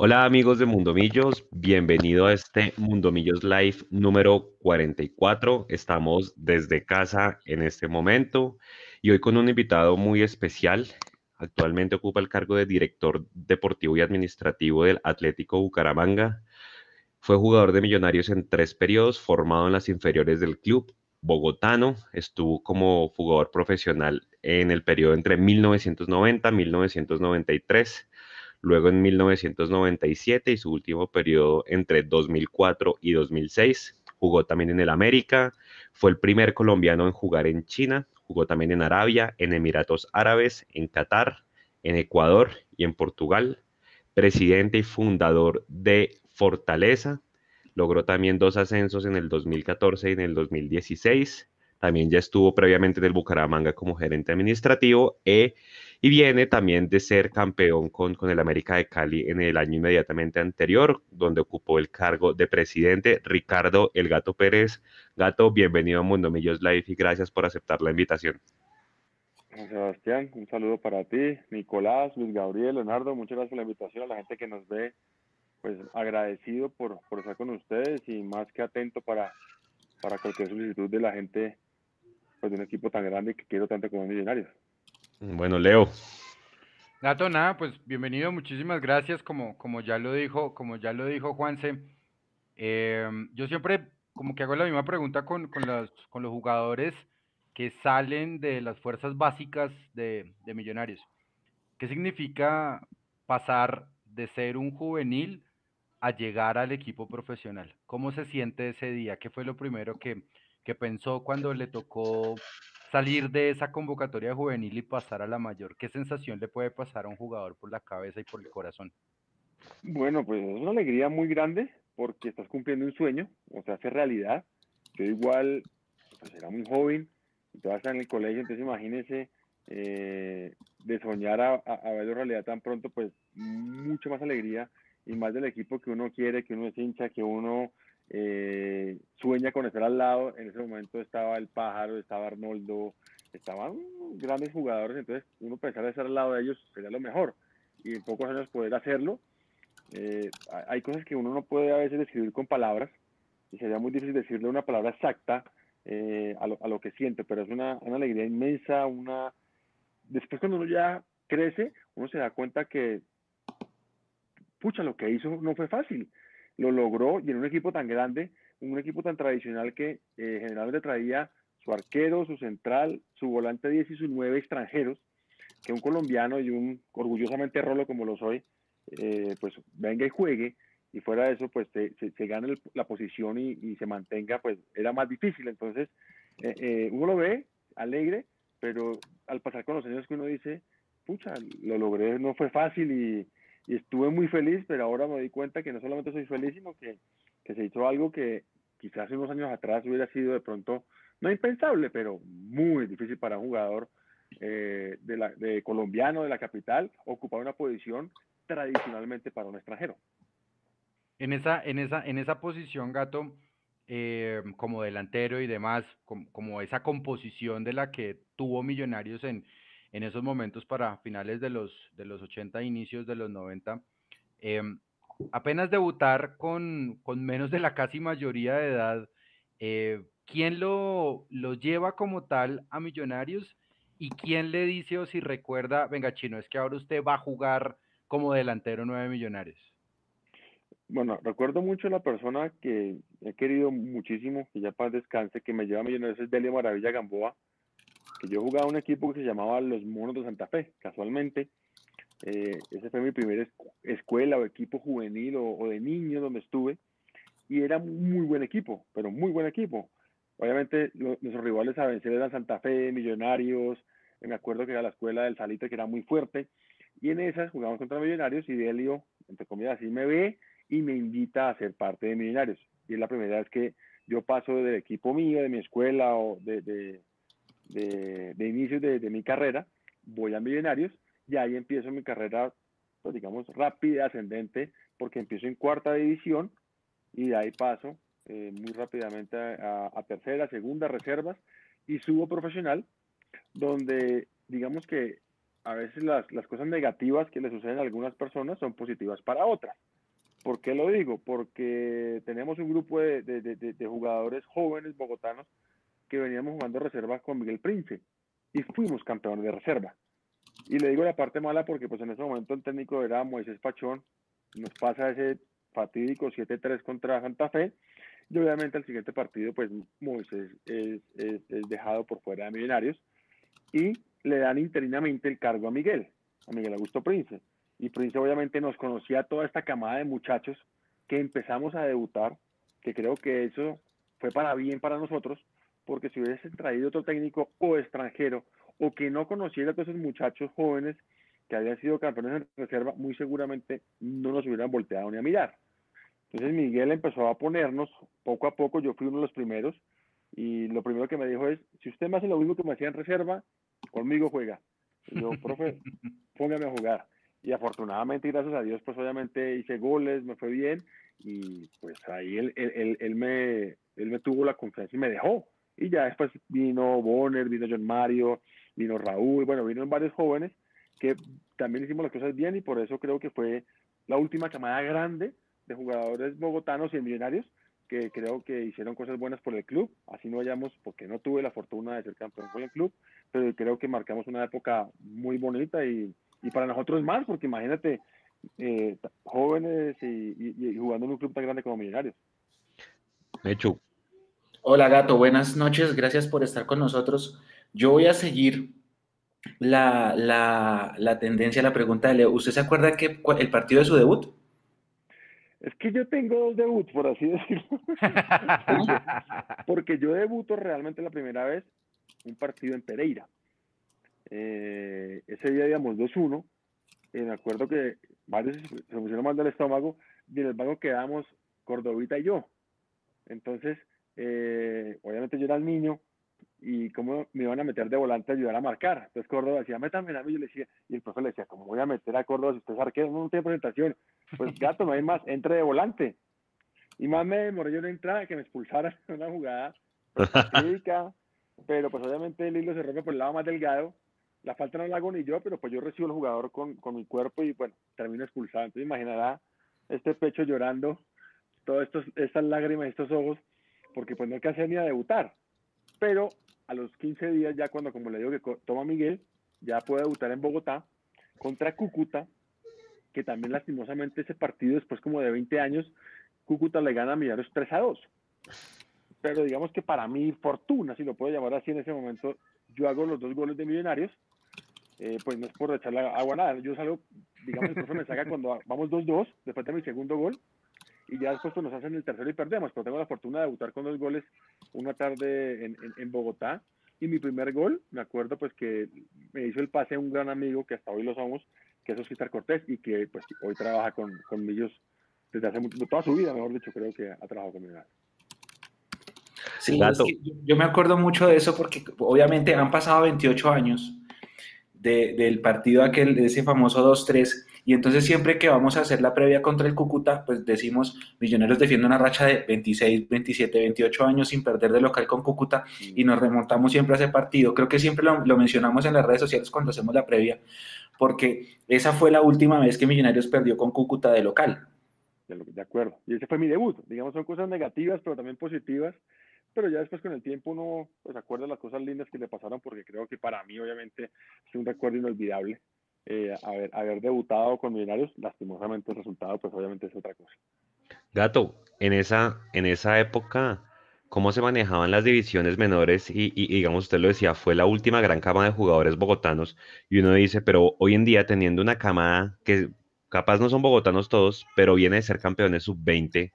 Hola amigos de Mundo Millos, bienvenido a este Mundo Millos Live número 44. Estamos desde casa en este momento y hoy con un invitado muy especial. Actualmente ocupa el cargo de director deportivo y administrativo del Atlético Bucaramanga. Fue jugador de Millonarios en tres periodos, formado en las inferiores del club bogotano. Estuvo como jugador profesional en el periodo entre 1990 y 1993 luego en 1997 y su último periodo entre 2004 y 2006. Jugó también en el América, fue el primer colombiano en jugar en China, jugó también en Arabia, en Emiratos Árabes, en Qatar, en Ecuador y en Portugal. Presidente y fundador de Fortaleza, logró también dos ascensos en el 2014 y en el 2016. También ya estuvo previamente en el Bucaramanga como gerente administrativo e y viene también de ser campeón con, con el América de Cali en el año inmediatamente anterior, donde ocupó el cargo de presidente Ricardo El Gato Pérez. Gato, bienvenido a Mundo Millos Live y gracias por aceptar la invitación. Sebastián, un saludo para ti, Nicolás, Luis Gabriel, Leonardo, muchas gracias por la invitación a la gente que nos ve, pues agradecido por, por estar con ustedes y más que atento para, para cualquier solicitud de la gente pues, de un equipo tan grande que quiero tanto como Millonarios. Bueno, Leo. Gato, nada, pues bienvenido, muchísimas gracias. Como, como ya lo dijo, como ya lo dijo Juanse, em, yo siempre como que hago la misma pregunta con, con los jugadores que salen de las fuerzas básicas de, de Millonarios. ¿Qué significa pasar de ser un juvenil a llegar al equipo profesional? ¿Cómo se siente ese día? ¿Qué fue lo primero que, que pensó cuando le tocó salir de esa convocatoria juvenil y pasar a la mayor? ¿Qué sensación le puede pasar a un jugador por la cabeza y por el corazón? Bueno, pues es una alegría muy grande porque estás cumpliendo un sueño, o sea, hace realidad. Yo igual, pues era muy joven, y todavía está en el colegio, entonces imagínese eh, de soñar a, a, verlo realidad tan pronto, pues mucho más alegría y más del equipo que uno quiere, que uno es hincha, que uno eh, sueña con estar al lado. En ese momento estaba el pájaro, estaba Arnoldo, estaban grandes jugadores, entonces uno pensar estar al lado de ellos sería lo mejor. Y en pocos años poder hacerlo. Eh, hay cosas que uno no puede a veces describir con palabras y sería muy difícil decirle una palabra exacta eh, a, lo, a, lo, que siente, pero es una, una, alegría inmensa, una... Después cuando uno ya crece, uno se da cuenta que, pucha, lo que hizo no fue fácil lo logró y en un equipo tan grande, un equipo tan tradicional que eh, generalmente traía su arquero, su central, su volante 10 y sus nueve extranjeros, que un colombiano y un orgullosamente rolo como lo soy, eh, pues venga y juegue y fuera de eso pues se, se, gane la posición y, y, se mantenga, pues era más difícil. Entonces eh, eh, uno lo ve alegre, pero al pasar con los años que uno dice, pucha, lo logré, no fue fácil y, y estuve muy feliz, pero ahora me di cuenta que no solamente soy feliz, sino que, que se hizo algo que quizás unos años atrás hubiera sido de pronto, no impensable, pero muy difícil para un jugador eh, de, la, de colombiano de la capital ocupar una posición tradicionalmente para un extranjero. En esa, en esa, en esa posición, Gato, eh, como delantero y demás, como, esa composición de la que tuvo Millonarios en, en esos momentos para finales de los, de los 80, inicios de los 90. Eh, apenas debutar con, con, menos de la casi mayoría de edad, eh, ¿quién lo, lo, lleva como tal a Millonarios? ¿Y quién le dice o si recuerda, venga chino, es que ahora usted va a jugar como delantero nueve Millonarios? Bueno, recuerdo mucho la persona que he querido muchísimo, que ya para descanse, que me lleva a Millonarios, es Delio Maravilla Gamboa, que yo jugaba un equipo que se llamaba Los Monos de Santa Fe, casualmente. Eh, ese fue mi primera escuela o equipo juvenil o, de niños donde estuve. Y era muy buen equipo, pero muy buen equipo. Obviamente nuestros rivales a vencer eran Santa Fe, Millonarios. Me acuerdo que era la escuela del Salito que era muy fuerte. Y en esas jugamos contra Millonarios y Delio, entre comillas, así me ve y me invita a ser parte de Millonarios. Y es la primera vez que yo paso del equipo mío, de mi escuela o de de, de inicio de, mi carrera, voy a Millonarios y ahí empiezo mi carrera, pues digamos, rápida, ascendente, porque empiezo en cuarta división y de ahí paso eh, muy rápidamente a, tercera, segunda, reservas y subo profesional, donde digamos que a veces las, las cosas negativas que le suceden a algunas personas son positivas para otras. ¿Por qué lo digo? Porque tenemos un grupo de, de, jugadores jóvenes bogotanos que veníamos jugando reserva con Miguel Prince y fuimos campeones de reserva. Y le digo la parte mala porque pues en ese momento el técnico era Moisés Pachón, nos pasa ese fatídico 7-3 contra Santa Fe y obviamente el siguiente partido pues Moisés es, es, es, dejado por fuera de Millonarios y le dan interinamente el cargo a Miguel, a Miguel Augusto Prince. Y Prince obviamente nos conocía toda esta camada de muchachos que empezamos a debutar, que creo que eso fue para bien para nosotros, porque si hubiese traído otro técnico o extranjero o que no conociera a todos esos muchachos jóvenes que habían sido campeones en reserva, muy seguramente no nos hubieran volteado ni a mirar. Entonces Miguel empezó a ponernos poco a poco, yo fui uno de los primeros, y lo primero que me dijo es, si usted me hace lo mismo que me hacía en reserva, conmigo juega. Y yo, profe, póngame a jugar. Y afortunadamente, gracias a Dios, pues obviamente hice goles, me fue bien, y pues ahí él, él, él, me, él me tuvo la confianza y me dejó. Y ya después vino Bonner, vino John Mario, vino Raúl, bueno, vino varios jóvenes que también hicimos las cosas bien y por eso creo que fue la última camada grande de jugadores bogotanos y millonarios que creo que hicieron cosas buenas por el club. Así no vayamos, porque no tuve la fortuna de ser campeón con el club, pero creo que marcamos una época muy bonita y, y para nosotros más, porque imagínate, eh, jóvenes y, y, jugando en un club tan grande como Millonarios. Hecho, Hola gato, buenas noches, gracias por estar con nosotros. Yo voy a seguir la, la, la tendencia, la pregunta de Leo. ¿Usted se acuerda que el partido de su debut? Es que yo tengo dos debuts, por así decirlo. porque, yo debuto realmente la primera vez un partido en Pereira. Eh, ese día íbamos 2-1. Eh, me acuerdo que varios se pusieron mal del estómago y en el banco quedamos Cordovita y yo. Entonces, eh, obviamente yo era el niño y cómo me iban a meter de volante a ayudar a marcar. Entonces Córdoba decía, métame a mí, yo le decía, y el profe le decía, ¿cómo voy a meter a Córdoba si usted es arquero? No, tiene presentación. Pues gato, no hay más, entre de volante. Y más me demoré yo en entrar que me expulsaran en una jugada crítica, pero pues obviamente el hilo se rompe por el lado más delgado. La falta no la hago ni yo, pero pues yo recibo el jugador con, con mi cuerpo y bueno, termino expulsado. Entonces imaginará este pecho llorando, todas estas lágrimas, estos ojos, porque pues no alcancé ni a debutar. Pero a los 15 días ya cuando, como le digo, que toma Miguel, ya puede debutar en Bogotá contra Cúcuta, que también lastimosamente ese partido después como de 20 años, Cúcuta le gana a Millonarios 3 a 2. Pero digamos que para mi fortuna, si lo puedo llamar así en ese momento, yo hago los dos goles de Millonarios, eh, pues no es por echarle agua nada, yo salgo, digamos, el profe me saca cuando vamos 2-2, después de mi segundo gol, y ya después pues, nos hacen el tercero y perdemos, pero tengo la fortuna de debutar con dos goles una tarde en, en, Bogotá y mi primer gol, me acuerdo pues que me hizo el pase un gran amigo que hasta hoy lo somos, que es Oscar Cortés y que pues hoy trabaja con, con Millos desde hace mucho, toda su vida, mejor dicho, creo que ha trabajado con Millos. Sí, yo me acuerdo mucho de eso porque obviamente han pasado 28 años de, del partido aquel, de ese famoso 2-3 y entonces siempre que vamos a hacer la previa contra el Cúcuta, pues decimos, Millonarios defiende una racha de 26, 27, 28 años sin perder de local con Cúcuta y nos remontamos siempre a ese partido. Creo que siempre lo, mencionamos en las redes sociales cuando hacemos la previa, porque esa fue la última vez que Millonarios perdió con Cúcuta de local. De acuerdo. Y ese fue mi debut. Digamos, son cosas negativas, pero también positivas pero ya después con el tiempo uno pues acuerda las cosas lindas que le pasaron porque creo que para mí obviamente es un recuerdo inolvidable eh, haber, haber debutado con Millonarios, lastimosamente el resultado pues obviamente es otra cosa. Gato, en esa, en esa época, ¿cómo se manejaban las divisiones menores? Y, digamos, usted lo decía, fue la última gran cama de jugadores bogotanos. Y uno dice, pero hoy en día teniendo una camada que capaz no son bogotanos todos, pero viene de ser campeones sub-20,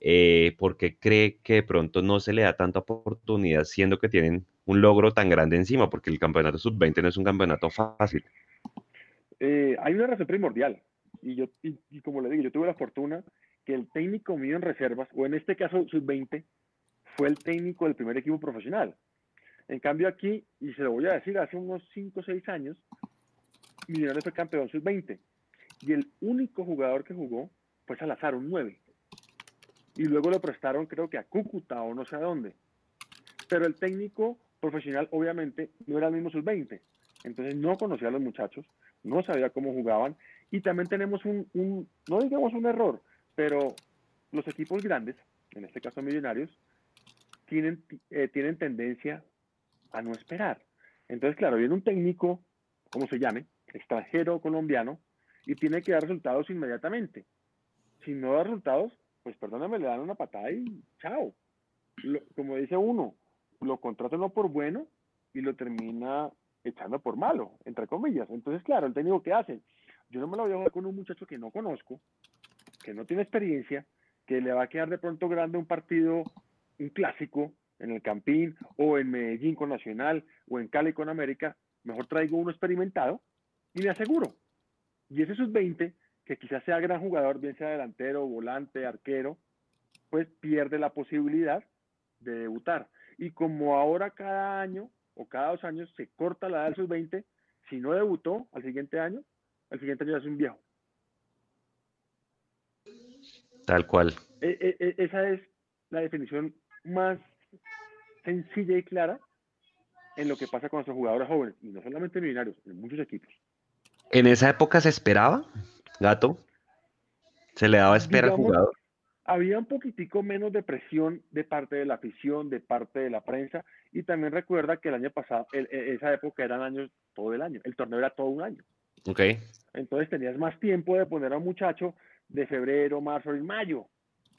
eh, ¿por qué cree que de pronto no se le da tanta oportunidad siendo que tienen un logro tan grande encima? Porque el campeonato sub-20 no es un campeonato fácil. Eh, hay una razón primordial. Y yo, y, como le digo, yo tuve la fortuna que el técnico mío en reservas, o en este caso sub-20, fue el técnico del primer equipo profesional. En cambio aquí, y se lo voy a decir, hace unos 5 o 6 años, Millonarios fue campeón sub-20. Y el único jugador que jugó fue Salazar, un 9. Y luego lo prestaron creo que a Cúcuta o no sé a dónde. Pero el técnico profesional obviamente no era el mismo sub-20 Entonces no conocía a los muchachos, no sabía cómo jugaban y también tenemos un, no digamos un error, pero los equipos grandes, en este caso millonarios, tienen, eh, tienen tendencia a no esperar. Entonces, claro, viene un técnico, como se llame, extranjero colombiano, y tiene que dar resultados inmediatamente. Si no da resultados, pues perdóname, le dan una patada y chao. como dice uno, lo contrata no por bueno y lo termina echando por malo, entre comillas. Entonces, claro, el técnico que hace, yo no me lo voy a jugar con un muchacho que no conozco, que no tiene experiencia, que le va a quedar de pronto grande un partido, un clásico en el Campín o en Medellín con Nacional o en Cali con América. Mejor traigo uno experimentado y me aseguro. Y ese sub-20, que quizás sea gran jugador, bien sea delantero, volante, arquero, pues pierde la posibilidad de debutar. Y como ahora cada año o cada dos años se corta la edad del sub-20, si no debutó al siguiente año, al siguiente año ya es un viejo. Tal cual. E, e, e, esa es la definición más sencilla y clara en lo que pasa con nuestros jugadores jóvenes, y no solamente millonarios, en muchos equipos. ¿En esa época se esperaba, Gato? ¿Se le daba espera al jugador? Había un poquitico menos de presión de parte de la afición, de parte de la prensa, y también recuerda que el año pasado, esa época eran años todo el año, el torneo era todo un año. Ok. Entonces tenías más tiempo de poner a un muchacho de febrero, marzo y mayo,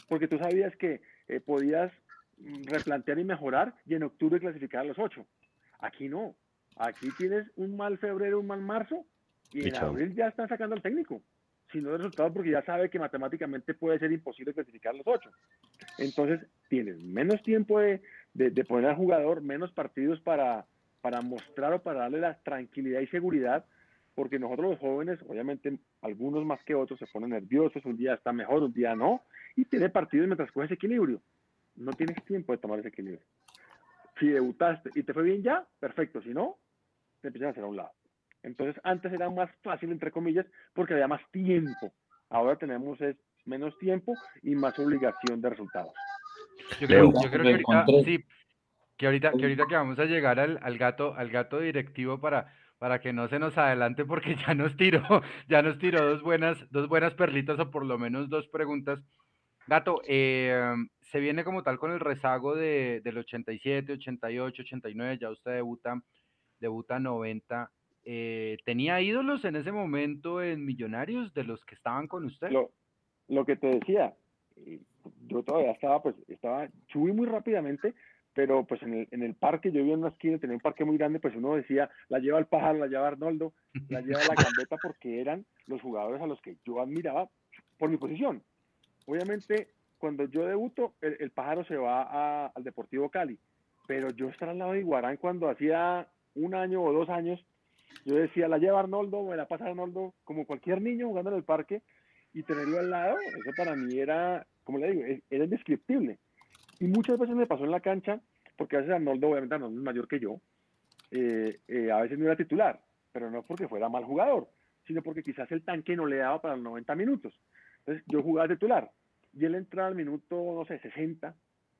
porque tú sabías que eh, podías mm, replantear y mejorar y en octubre clasificar a los ocho. Aquí no. Aquí tienes un mal febrero, un mal marzo y en abril ya están sacando al técnico. Si no de resultados porque ya sabe que matemáticamente puede ser imposible clasificar los ocho. Entonces tienes menos tiempo de, de, poner al jugador, menos partidos para, para mostrar o para darle la tranquilidad y seguridad porque nosotros los jóvenes, obviamente algunos más que otros se ponen nerviosos, un día está mejor, un día no, y tiene partidos mientras coges equilibrio. No tienes tiempo de tomar ese equilibrio. Si debutaste y te fue bien ya, perfecto, si no, te empiezan a hacer a un lado. Entonces antes era más fácil, entre comillas, porque había más tiempo. Ahora tenemos es menos tiempo y más obligación de resultados. Yo creo, que ahorita, sí, que ahorita, que ahorita que vamos a llegar al, al gato, al gato directivo para para que no se nos adelante porque ya nos tiró, ya nos tiró dos buenas, dos buenas perlitas o por lo menos dos preguntas. Gato, eh, se viene como tal con el rezago de, del 87, 88, 89, ya usted debuta, debuta 90. Eh, ¿Tenía ídolos en ese momento en Millonarios de los que estaban con usted? Lo, lo que te decía, yo todavía estaba, pues, estaba, subí muy rápidamente, pero pues en el, en el parque, yo vivía en una esquina, tenía un parque muy grande, pues uno decía, la lleva el pájaro, la lleva Arnoldo, la lleva la gambeta, porque eran los jugadores a los que yo admiraba por mi posición. Obviamente, cuando yo debuto, el, pájaro se va al Deportivo Cali, pero yo estar al lado de Iguarán cuando hacía un año o dos años, yo decía, la lleva Arnoldo, me la pasa Arnoldo, como cualquier niño jugando en el parque, y tenerlo al lado, eso para mí era, como le digo, era indescriptible. Y muchas veces me pasó en la cancha, porque a veces Arnoldo, obviamente Arnoldo es mayor que yo, eh, eh, a veces no era titular, pero no porque fuera mal jugador, sino porque quizás el tanque no le daba para los 90 minutos. Entonces yo jugaba titular y él entraba al minuto, no sé, 60,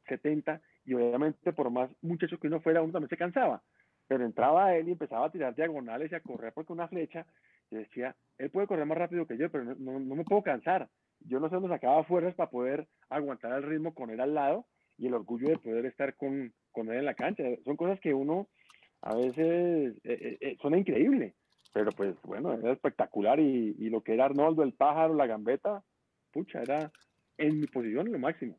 70, y obviamente por más muchacho que uno fuera, uno también se cansaba. Pero entraba él y empezaba a tirar diagonales y a correr porque una flecha, yo decía, él puede correr más rápido que yo, pero no, no me puedo cansar. Yo no sé dónde sacaba fuerzas para poder aguantar el ritmo con él al lado y el orgullo de poder estar con, con él en la cancha. Son cosas que uno a veces eh, eh, eh, suena increíble, pero pues bueno, era espectacular y, lo que era Arnoldo, el pájaro, la gambeta, pucha, era en mi posición lo máximo.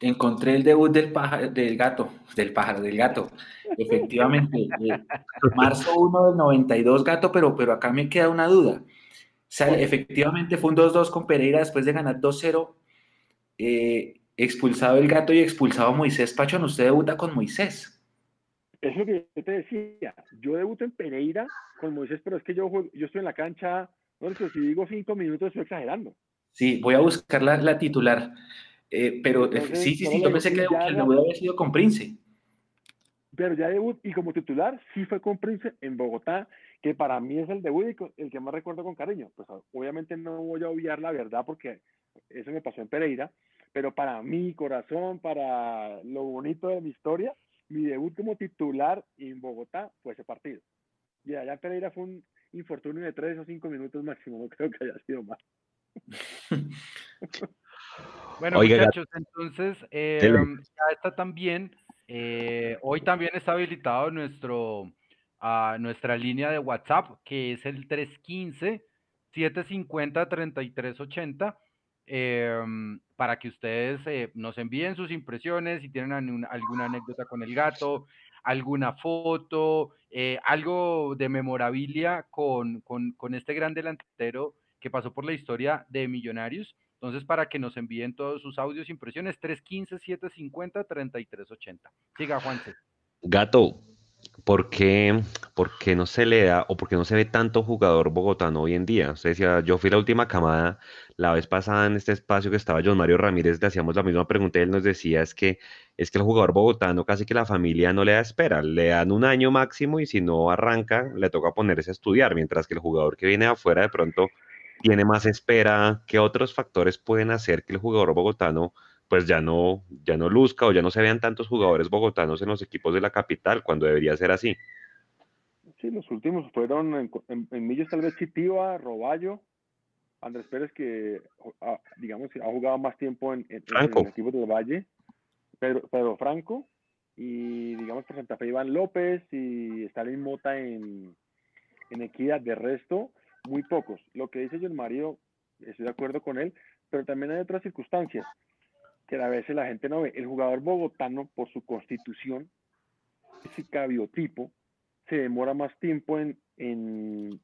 Encontré el debut del pájaro, del gato, del pájaro, del gato. Efectivamente, marzo 1 del 92 gato, pero, pero acá me queda una duda. O sea, efectivamente fue un 2-2 con Pereira después de ganar 2-0 eh, expulsado el gato y expulsado Moisés Pachón, usted debuta con Moisés. Es lo que yo te decía. Yo debuto en Pereira con Moisés, pero es que yo, yo estoy en la cancha, no sé, si digo cinco minutos estoy exagerando. Sí, voy a buscar la, titular. Eh, pero eh, sí, sí, sí, yo pensé que, el debut había sido con Prince. Pero ya debut, y como titular, sí fue con Prince en Bogotá, que para mí es el debut y el que más recuerdo con cariño. Pues obviamente no voy a obviar la verdad porque eso me pasó en Pereira, pero para mi corazón, para lo bonito de mi historia, mi debut como titular en Bogotá fue ese partido. Y allá en Pereira fue un infortunio de tres o cinco minutos máximo, no creo que haya sido más. bueno, muchachos, entonces em, ya está también, eh, hoy también está habilitado nuestro, a nuestra línea de WhatsApp, que es el 315-750-3380, em, para que ustedes eh, nos envíen sus impresiones, si tienen alguna anécdota con el gato, alguna foto, eh, algo de memorabilia con, con, con este gran delantero que pasó por la historia de Millonarios. Entonces, para que nos envíen todos sus audios e impresiones, 315-750-3380. Siga, Juanse. Gato, ¿por qué, ¿por qué, no se le da o por qué no se ve tanto jugador bogotano hoy en día? Usted decía, yo fui la última camada, la vez pasada en este espacio que estaba John Mario Ramírez, le hacíamos la misma pregunta y él nos decía, es que, es que el jugador bogotano casi que la familia no le da espera, le dan un año máximo y si no arranca, le toca ponerse a estudiar, mientras que el jugador que viene afuera de pronto tiene más espera, ¿qué otros factores pueden hacer que el jugador bogotano pues ya no, ya no luzca o ya no se vean tantos jugadores bogotanos en los equipos de la capital cuando debería ser así. Sí, los últimos fueron en, en, Millos tal vez Chitiva, Roballo, Andrés Pérez que ah, digamos ha jugado más tiempo en, en, los equipos del Valle, Pedro, Pedro, Franco y digamos por Santa Fe Iván López y Stalin Mota en, en Equidad. De resto, muy pocos. Lo que dice John Mario, estoy de acuerdo con él, pero también hay otras circunstancias que a veces la gente no ve. El jugador bogotano, por su constitución, ese biotipo, se demora más tiempo en, en,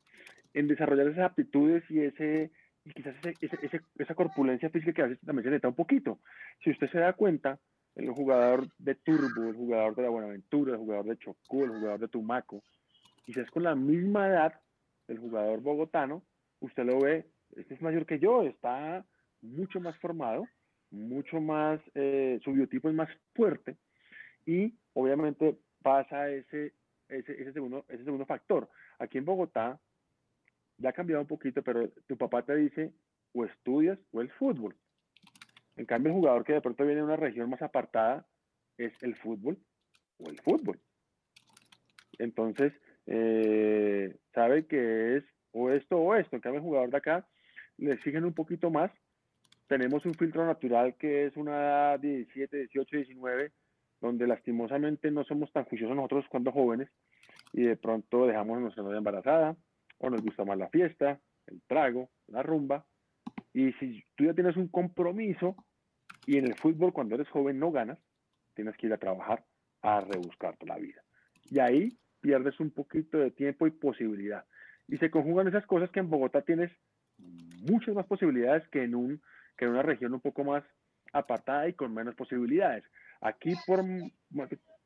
en desarrollar esas aptitudes y ese y quizás ese, esa corpulencia física que a veces también se necesita un poquito. Si usted se da cuenta, el jugador de Turbo, el jugador de la Buenaventura, el jugador de Chocó, el jugador de Tumaco, quizás con la misma edad del jugador bogotano, usted lo ve, este es mayor que yo, está mucho más formado, mucho más, eh, su biotipo es más fuerte y obviamente pasa ese, ese, ese, segundo, ese segundo factor. Aquí en Bogotá ya ha cambiado un poquito, pero tu papá te dice o estudias o el fútbol. En cambio, el jugador que de pronto viene de una región más apartada es el fútbol o el fútbol. Entonces, eh, sabe que es o esto o esto. En cambio, el jugador de acá le exigen un poquito más tenemos un filtro natural que es una edad de 17, 18, 19, donde lastimosamente no somos tan juiciosos nosotros cuando jóvenes y de pronto dejamos a nuestra novia embarazada o nos gusta más la fiesta, el trago, la rumba. Y si tú ya tienes un compromiso y en el fútbol cuando eres joven no ganas, tienes que ir a trabajar a rebuscarte la vida. Y ahí pierdes un poquito de tiempo y posibilidad. Y se conjugan esas cosas que en Bogotá tienes muchas más posibilidades que en un que en una región un poco más apartada y con menos posibilidades. Aquí, por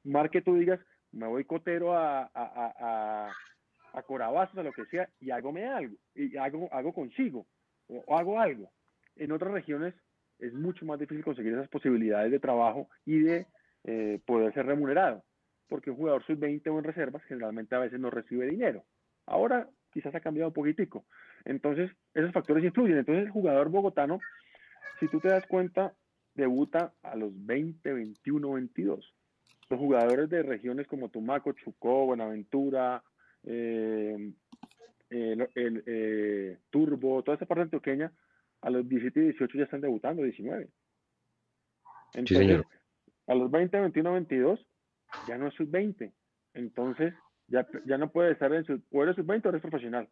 más que tú digas, me voy cotero a, a, a, a Corabazos, a lo que sea, y hago algo, y hago, hago consigo, o, hago algo. En otras regiones es mucho más difícil conseguir esas posibilidades de trabajo y de eh, poder ser remunerado, porque un jugador sub-20 o en reservas generalmente a veces no recibe dinero. Ahora quizás ha cambiado un poquitico. Entonces, esos factores influyen. Entonces, el jugador bogotano si tú te das cuenta, debuta a los 20, 21, 22. Los jugadores de regiones como Tumaco, Chucó, Buenaventura, eh, el, eh, Turbo, toda esa parte pequeña, a los 17 y 18 ya están debutando, 19. Entonces, a los 20, 21, 22, ya no es sub-20. Entonces, ya, ya no puede estar en su, o eres sub-20 o eres profesional.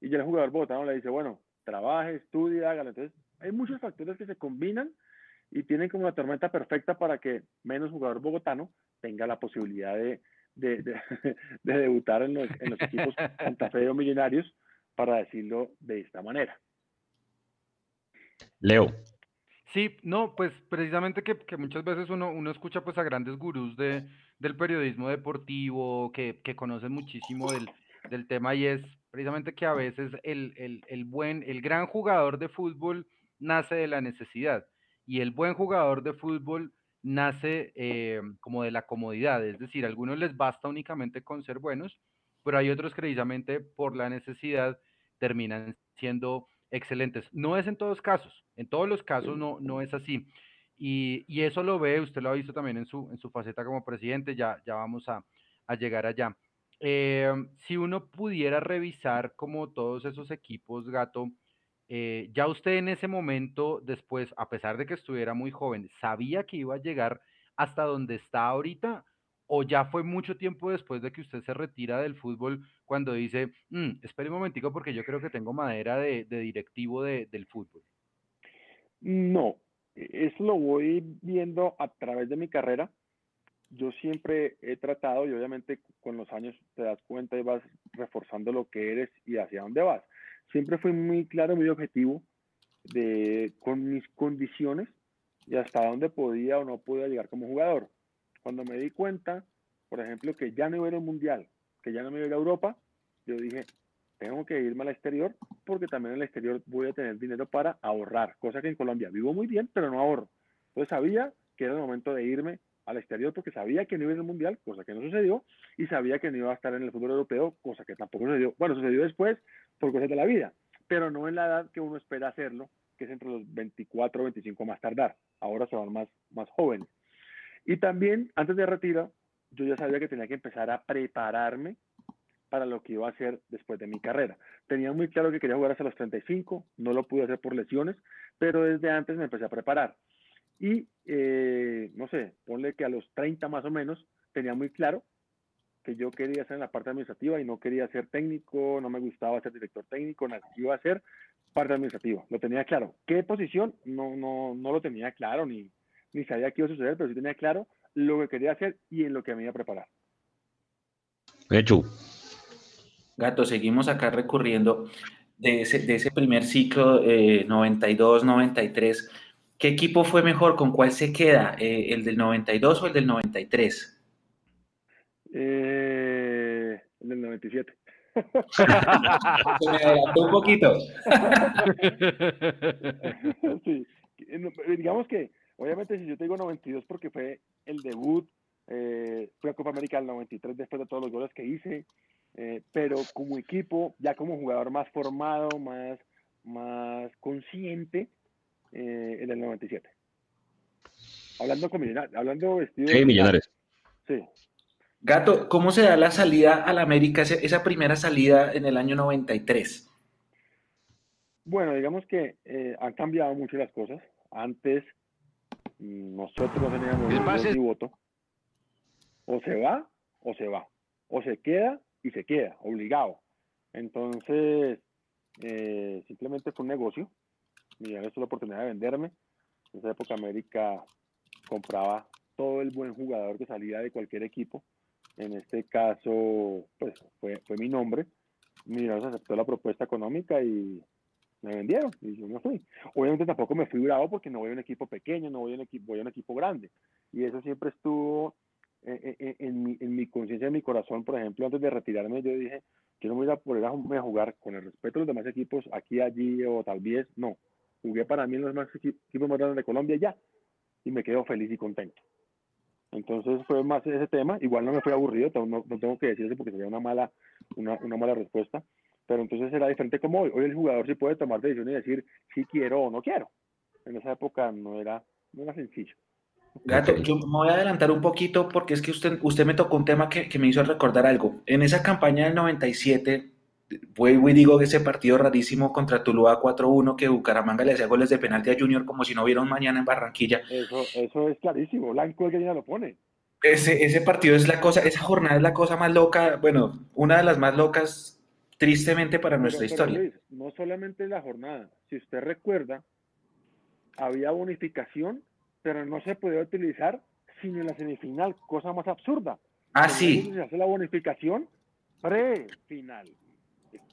Y ya el jugador bogotano le dice, bueno, trabaje, estudie, hágalo. Entonces, hay muchos factores que se combinan y tienen como la tormenta perfecta para que menos jugador bogotano tenga la posibilidad de, de, debutar en los, en los equipos Santa o Millonarios, para decirlo de esta manera. Leo. Sí, no, pues precisamente que, que muchas veces uno, uno, escucha pues a grandes gurús de, del periodismo deportivo que, que conocen muchísimo del, del, tema y es precisamente que a veces el, el, el, buen, el gran jugador de fútbol nace de la necesidad y el buen jugador de fútbol nace eh, como de la comodidad, es decir, a algunos les basta únicamente con ser buenos, pero hay otros que precisamente por la necesidad terminan siendo excelentes. No es en todos casos, en todos los casos no, no es así. y, y, eso lo ve, usted lo ha visto también en su, en su faceta como presidente, ya, ya vamos a, a llegar allá. Eh, si uno pudiera revisar como todos esos equipos, Gato, eh, ya usted en ese momento, después, a pesar de que estuviera muy joven, ¿sabía que iba a llegar hasta donde está ahorita? ¿O ya fue mucho tiempo después de que usted se retira del fútbol cuando dice, mm, espere un momentico porque yo creo que tengo madera de, directivo del fútbol? No, e, eso lo voy viendo a través de mi carrera. Yo siempre he tratado y obviamente con los años te das cuenta y vas reforzando lo que eres y hacia dónde vas siempre fui muy claro, muy objetivo de, con mis condiciones y hasta dónde podía o no podía llegar como jugador. Cuando me di cuenta, por ejemplo, que ya no iba a ir al Mundial, que ya no me iba a ir a Europa, yo dije, tengo que irme al exterior porque también en el exterior voy a tener dinero para ahorrar, cosa que en Colombia vivo muy bien, pero no ahorro. Entonces sabía que era el momento de irme al exterior porque sabía que no iba a ir al Mundial, cosa que no sucedió, y sabía que no iba a estar en el fútbol europeo, cosa que tampoco sucedió. Bueno, sucedió después por cosas de la vida, pero no en la edad que uno espera hacerlo, que es entre los 24 o 25 más tardar. Ahora se van más, más jóvenes. Y también, antes de retiro, yo ya sabía que tenía que empezar a prepararme para lo que iba a hacer después de mi carrera. Tenía muy claro que quería jugar hasta los 35, no lo pude hacer por lesiones, pero desde antes me empecé a preparar. Y, eh, no sé, ponle que a los 30 más o menos tenía muy claro que yo quería estar en la parte administrativa y no quería ser técnico, no me gustaba ser director técnico, nada, iba a ser parte administrativa. Lo tenía claro. ¿Qué posición? No, no, no lo tenía claro, ni, ni sabía qué iba a suceder, pero sí tenía claro lo que quería hacer y en lo que me iba a preparar. Hecho. Gato, seguimos acá recurriendo de ese, de ese primer ciclo eh, 92-93 ¿Qué equipo fue mejor? ¿Con cuál se queda? Eh, ¿El del 92 o el del 93? Eh, el del 97. se me adelantó un poquito. sí. Digamos que, obviamente, si yo te digo 92 porque fue el debut, eh, fui a Copa América el 93 después de todos los goles que hice, eh, pero como equipo, ya como jugador más formado, más, más consciente, eh, en el 97. Hablando con Millonarios, hablando vestido. Sí, Millonarios. Sí. Gato, ¿cómo se da la salida a la América, esa primera salida en el año 93? Bueno, digamos que eh, han cambiado mucho las cosas. Antes nosotros teníamos el voto. O se va o se va. O se queda y se queda, obligado. Entonces, eh, simplemente fue un negocio. Millonarios tuvo la oportunidad de venderme. En esa época América compraba todo el buen jugador que salía de cualquier equipo. En este caso, pues fue, fue mi nombre. Millonarios aceptó la propuesta económica y me vendieron y yo me fui. Obviamente tampoco me fui bravo porque no voy a un equipo pequeño, no voy a un equipo, voy a un equipo grande. Y eso siempre estuvo en, en, en mi, en mi conciencia, en mi corazón. Por ejemplo, antes de retirarme, yo dije, yo no voy a a, a jugar con el respeto de los demás equipos aquí, allí o tal vez, no jugué para mí en los más equipos más grandes de Colombia ya y me quedo feliz y contento. Entonces fue más ese tema, igual no me fue aburrido, no, no tengo que decir eso porque sería una mala, una, una, mala respuesta, pero entonces era diferente como hoy. Hoy el jugador sí puede tomar decisiones y decir si quiero o no quiero. En esa época no era, no era sencillo. Gato, yo me voy a adelantar un poquito porque es que usted, usted me tocó un tema que, que me hizo recordar algo. En esa campaña del 97, vuelvo y digo que ese partido rarísimo contra Tuluá 4-1 que Bucaramanga le hacía goles de penalti a Junior como si no hubiera un mañana en Barranquilla. Eso, eso es clarísimo, Blanco que ya lo pone. Ese, ese partido es la cosa, esa jornada es la cosa más loca, bueno, una de las más locas tristemente para nuestra historia. no solamente la jornada, si usted recuerda, había bonificación, pero no se podía utilizar sino en la semifinal, cosa más absurda. Ah, sí. Se hace la bonificación pre-final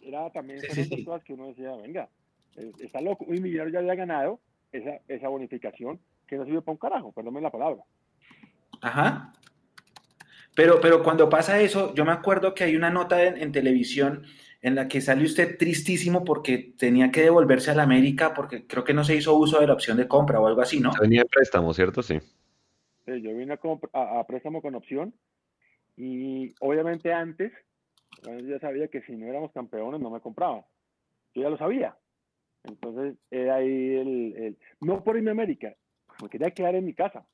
era también sí, cosas que uno decía, venga, eh, está loco, un millonario ya había ganado esa, esa bonificación que no sirve para un carajo, perdónme la palabra. Ajá. Pero, pero cuando pasa eso, yo me acuerdo que hay una nota en, televisión en la que sale usted tristísimo porque tenía que devolverse a la América porque creo que no se hizo uso de la opción de compra o algo así, ¿no? Venía en préstamo, ¿cierto? Sí. sí yo vine a, a, préstamo con opción y obviamente antes yo ya sabía que si no éramos campeones no me compraba. Yo ya lo sabía. Entonces era ahí el, el no por irme a América, me quería quedar en mi casa,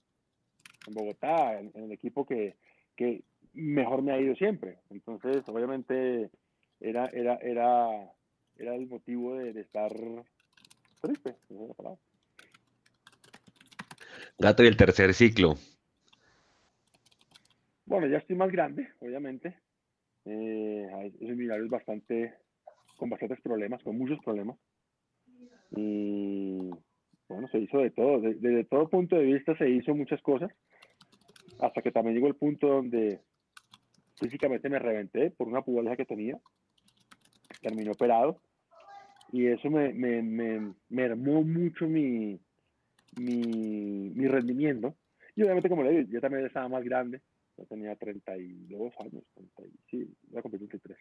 en Bogotá, en, el equipo que, que, mejor me ha ido siempre. Entonces, obviamente, era, era, era, era el motivo de, estar triste. Gato, y el tercer ciclo. Bueno, ya estoy más grande, obviamente. Eh, es bastante, con bastantes problemas, con muchos problemas. Y bueno, se hizo de todo. Desde, todo punto de vista se hizo muchas cosas. Hasta que también llegó el punto donde físicamente me reventé por una pubalgia que tenía. Terminé operado. Y eso me, me, me, mermó mucho mi, mi, mi, rendimiento. Y obviamente, como le digo, yo también estaba más grande. Yo tenía 32 años, 30, sí, voy a cumplir 33.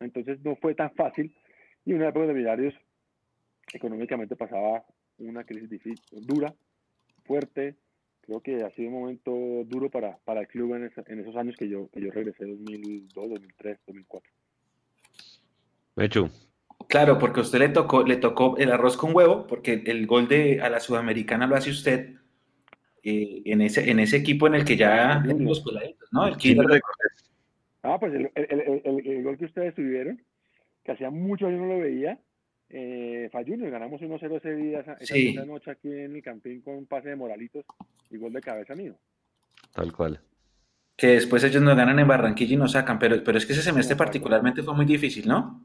Entonces no fue tan fácil. Y una época de millarios económicamente pasaba una crisis difícil, dura, fuerte. Creo que ha sido un momento duro para, para el club en, en esos años que yo, que yo regresé, 2002, 2003, 2004. Mechu. Claro, porque a usted le tocó, le tocó el arroz con huevo, porque el gol de a la sudamericana lo hace usted eh, en, ese, en ese equipo en el que ya los peladitos, ¿no? El Ah, pues el, el, el, el, gol que ustedes tuvieron, que hacía mucho años no lo veía, eh, Junior, ganamos 1-0 ese día, esa, noche aquí en el Campín con un pase de Moralitos y gol de cabeza mío. Tal cual. Que después ellos nos ganan en Barranquilla y nos sacan, pero, pero es que ese semestre particularmente fue muy difícil, ¿no?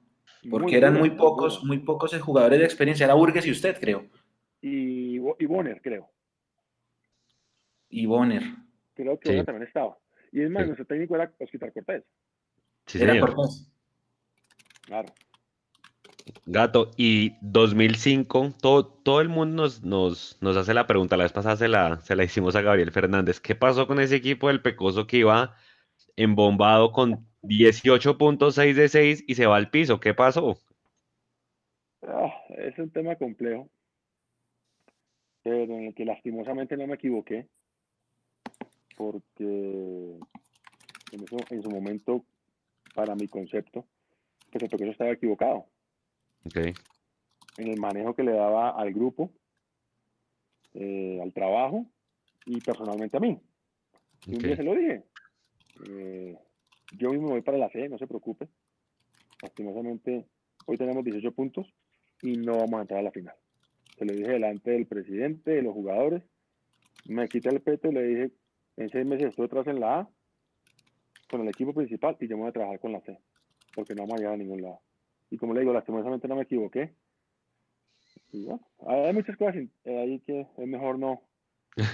Porque eran muy pocos, muy pocos jugadores de experiencia. Era Burgues y usted, creo. Y, y Bonner, creo. Y Bonner. Creo que también estaba. Y es más, nuestro técnico era Oscar Cortés. Sí, era Cortés. Claro. Gato, y 2005, todo, todo el mundo nos, nos, nos, hace la pregunta, la vez pasada se la, se la hicimos a Gabriel Fernández, ¿qué pasó con ese equipo del Pecoso que iba embombado con 18.6 de 6 y se va al piso? ¿Qué pasó? Ah, es un tema complejo, pero en el que lastimosamente no me equivoqué, porque en, eso, en su momento, para mi concepto, pues el Pecoso estaba equivocado en el manejo que le daba al grupo, eh, al trabajo y personalmente a mí. Y un día se lo dije. Eh, yo mismo voy para la C, no se preocupe. Lastimosamente, hoy tenemos 18 puntos y no vamos a entrar a la final. Se lo dije delante del presidente, de los jugadores. Me quité el peto y le dije, en seis meses estoy atrás en la A, con el equipo principal y yo me voy a trabajar con la C, porque no vamos a llegar a ningún lado. Y como le digo, lastimosamente no me equivoqué. Y bueno, hay muchas cosas ahí que es mejor no,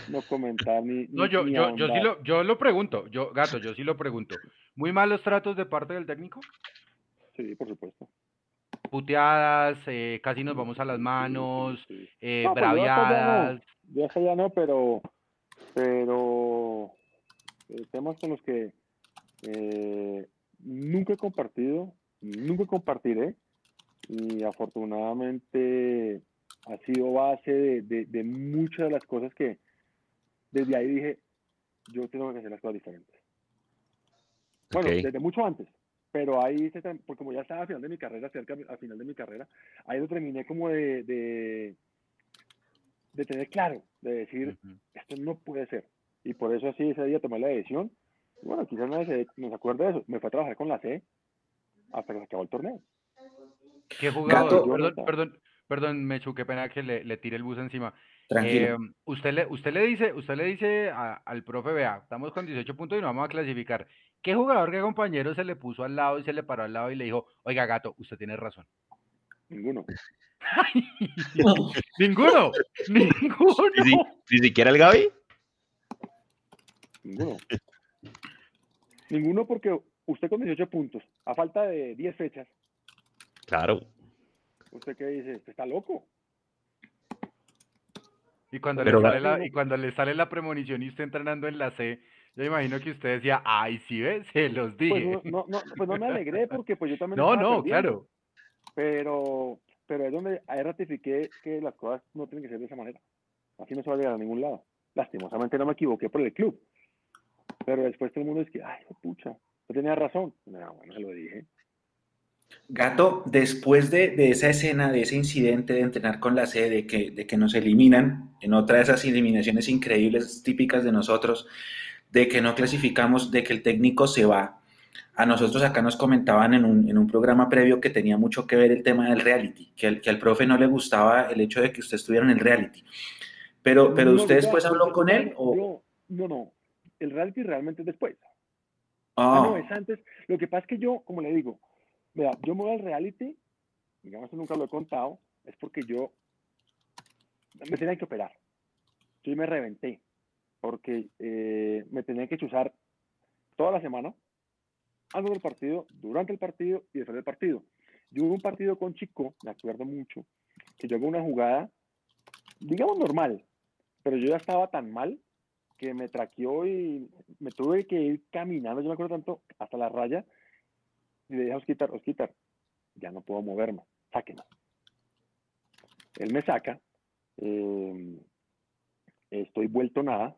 no comentar ni. no, yo, yo, yo sí lo, yo lo pregunto, yo, gato, yo sí lo pregunto. ¿Muy malos tratos de parte del técnico? Sí, por supuesto. Puteadas, eh, casi nos vamos a las manos, eh, pues, braviadas. Ya, ya no, pero, pero eh, temas con los que eh, nunca he compartido nunca compartiré y afortunadamente ha sido base de, de, muchas de las cosas que desde ahí dije, yo tengo que hacer las cosas diferentes. Bueno, desde mucho antes, pero ahí, se, porque como ya estaba al final de mi carrera, cerca al final de mi carrera, ahí lo terminé como de, de, tener claro, de decir, esto no puede ser. Y por eso así ese día tomé la decisión. Bueno, quizás nadie se, nos acuerde de eso. Me fue a trabajar con la C, hasta que se acabó el torneo. ¿Qué jugador? perdón, perdón, perdón, Mechu, qué pena que le, le tire el bus encima. Tranquilo. Eh, usted, le, usted le dice, usted le dice al profe, vea, estamos con 18 puntos y nos vamos a clasificar. ¿Qué jugador, qué compañero se le puso al lado y se le paró al lado y le dijo, oiga, gato, usted tiene razón? Ninguno. Ninguno. Ninguno. ¿Ni, siquiera el Gaby? Ninguno. Ninguno porque usted con 18 puntos, a falta de 10 fechas. Claro. ¿Usted qué dice? ¿Usted está loco? Y cuando, le sale la, y cuando le sale la premonición y usted entrenando en la C, yo imagino que usted decía, ay, sí, ve, se los dije. Pues no, no, pues no me alegré porque pues yo también. No, no, claro. Pero, pero es donde ahí ratifiqué que las cosas no tienen que ser de esa manera. Así no se va a llegar a ningún lado. Lastimosamente no me equivoqué por el club. Pero después todo el mundo es que, ay, pucha, yo tenía razón. No, bueno, se lo dije. Gato, después de, esa escena, de ese incidente de entrenar con la C, de que, de que nos eliminan, en otra de esas eliminaciones increíbles, típicas de nosotros, de que no clasificamos, de que el técnico se va, a nosotros acá nos comentaban en un, programa previo que tenía mucho que ver el tema del reality, que, que al profe no le gustaba el hecho de que usted estuviera en el reality. Pero, pero usted después habló con él o... No, no, el reality realmente es después. Ah. ah. no, es antes. Lo que pasa es que yo, como le digo, vea, yo me voy al reality, digamos que nunca lo he contado, es porque yo me tenía que operar. Yo me reventé, porque eh, me tenía que chuzar toda la semana antes del partido, durante el partido y después del partido. Yo hubo un partido con Chico, me acuerdo mucho, que yo hago una jugada, digamos normal, pero yo ya estaba tan mal que me traqueó y me tuve que ir caminando, yo me acuerdo tanto, hasta la raya, y le dije a Osquitar, Osquitar, ya no puedo moverme, sáquenme. Él me saca, em, estoy vuelto nada,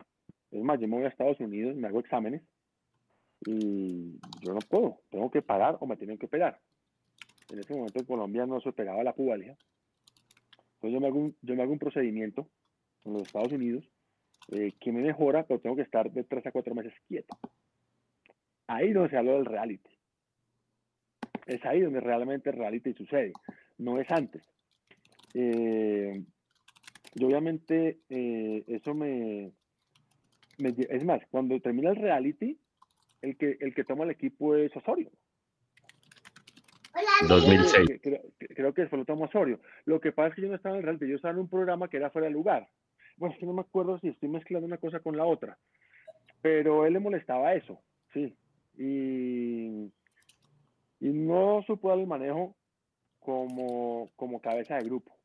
es más, yo me voy a Estados Unidos, me hago exámenes, y yo no puedo, tengo que parar o me tienen que operar. En ese momento en Colombia no se operaba la pubalgia. Entonces yo me hago un, yo me hago un procedimiento en los Estados Unidos eh, que me mejora, pero tengo que estar de tres a cuatro meses quieto. Ahí donde se habla del reality. Es ahí donde realmente el reality sucede, no es antes. Eh, y obviamente eh, eso me, me, Es más, cuando termina el reality, el que, el que toma el equipo es Osorio. 2006. Creo, que eso lo toma Osorio. Lo que pasa es que yo no estaba en el reality, yo estaba en un programa que era fuera de lugar. Bueno, es que no me acuerdo si estoy mezclando una cosa con la otra, pero él le molestaba eso, sí. Y, y no supo dar el manejo como, como cabeza de grupo.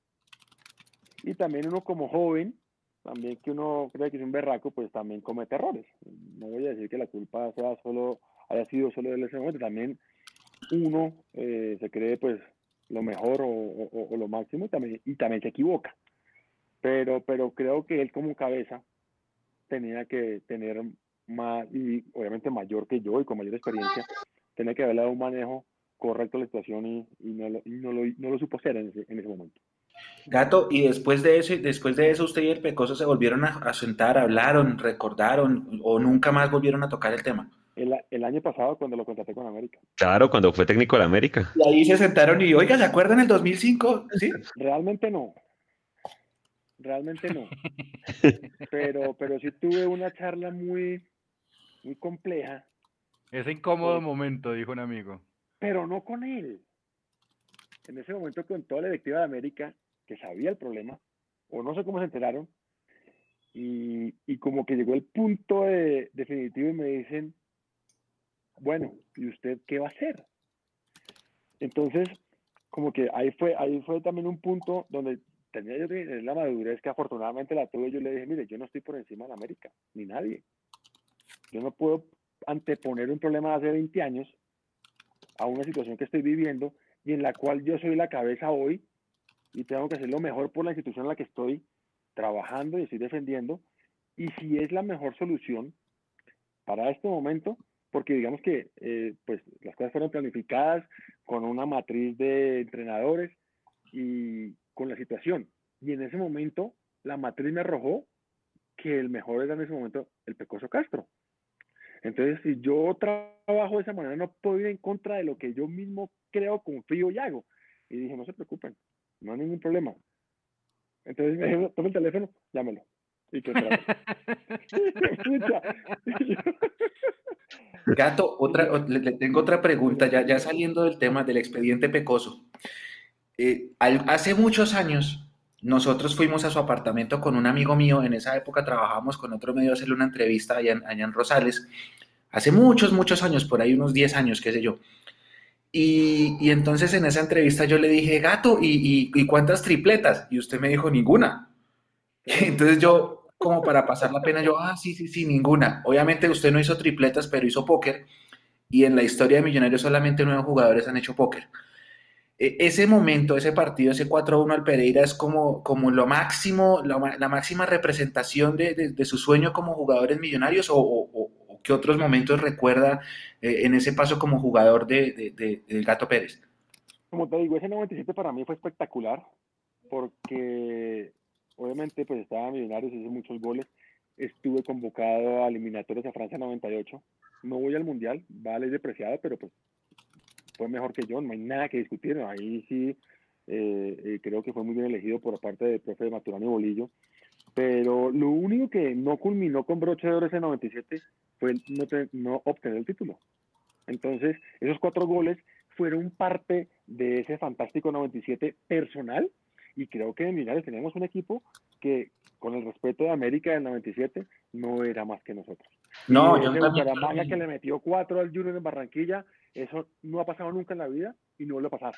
Y también uno como joven, también que uno cree que es un berraco, pues también comete errores. No voy a decir que la culpa sea solo, haya sido solo de ese momento, también uno eh, se cree pues lo mejor o, lo máximo y también, y también se equivoca. Pero, pero creo que él como cabeza tenía que tener más, y obviamente mayor que yo y con mayor experiencia, tenía que haberle dado un manejo correcto a la situación y, no, lo, no, lo, no, lo, supo hacer en ese, en ese momento. Gato, y después de eso, después de eso usted y el Pecoso se volvieron a, sentar, hablaron, recordaron o nunca más volvieron a tocar el tema. El, año pasado cuando lo contraté con América. Claro, cuando fue técnico de América. Y ahí se sentaron y, oiga, ¿se acuerdan el 2005? Sí. Realmente no. Realmente no. pero, pero sí tuve una charla muy, muy compleja. Ese incómodo momento, dijo un amigo. Pero no con él. En ese momento con toda la directiva de América que sabía el problema, o no sé cómo se enteraron, y, como que llegó el punto de, definitivo y me dicen, bueno, ¿y usted qué va a hacer? Entonces, como que ahí fue, ahí fue también un punto donde tenía yo la madurez que afortunadamente la tuve. Yo le dije, mire, yo no estoy por encima de América, ni nadie. Yo no puedo anteponer un problema de hace 20 años a una situación que estoy viviendo y en la cual yo soy la cabeza hoy y tengo que hacer lo mejor por la institución en la que estoy trabajando y estoy defendiendo. Y si es la mejor solución para este momento, porque digamos que eh, pues las cosas fueron planificadas con una matriz de entrenadores y con la situación. Y en ese momento la matriz me arrojó que el mejor era en ese momento el Pecoso Castro. Entonces, si yo trabajo de esa manera, no puedo ir en contra de lo que yo mismo creo, confío y hago. Y dije, no se preocupen, no hay ningún problema. Entonces me dijo, toma el teléfono, llámelo. Y que Gato, otra, le, tengo otra pregunta, ya, ya saliendo del tema del expediente pecoso. Eh, hace muchos años, nosotros fuimos a su apartamento con un amigo mío, en esa época trabajábamos con otro medio a hacerle una entrevista allá en, allá en Rosales, hace muchos, muchos años, por ahí unos 10 años, qué sé yo. Y, entonces en esa entrevista yo le dije, gato, ¿y, cuántas tripletas? Y usted me dijo, ninguna. Entonces yo, como para pasar la pena, yo, ah, sí, sí, sí, ninguna. Obviamente usted no hizo tripletas, pero hizo póker. Y en la historia de Millonarios solamente nueve jugadores han hecho póker. E, ese momento, ese partido, ese 4-1 al Pereira es como, como lo máximo, la, máxima representación de, su sueño como jugadores millonarios o, ¿Qué otros momentos recuerda eh, en ese paso como jugador de, Gato Pérez? como te digo, ese 97 para mí fue espectacular porque obviamente pues estaba Millonarios, hice muchos goles, estuve convocado a eliminatorios a Francia 98, no voy al Mundial, vale depreciado, pero pues fue mejor que yo, no hay nada que discutir, ahí sí eh, eh, creo que fue muy bien elegido por parte del profe Maturano y Bolillo, pero lo único que no culminó con broche de oro ese 97 fue no, no obtener el título. Entonces, esos cuatro goles fueron parte de ese fantástico 97 personal y creo que en Millonarios teníamos un equipo que con el respeto de América del 97 no era más que nosotros. No, y yo también. que le metió cuatro al Junior en Barranquilla, eso no ha pasado nunca en la vida y no vuelve a pasar.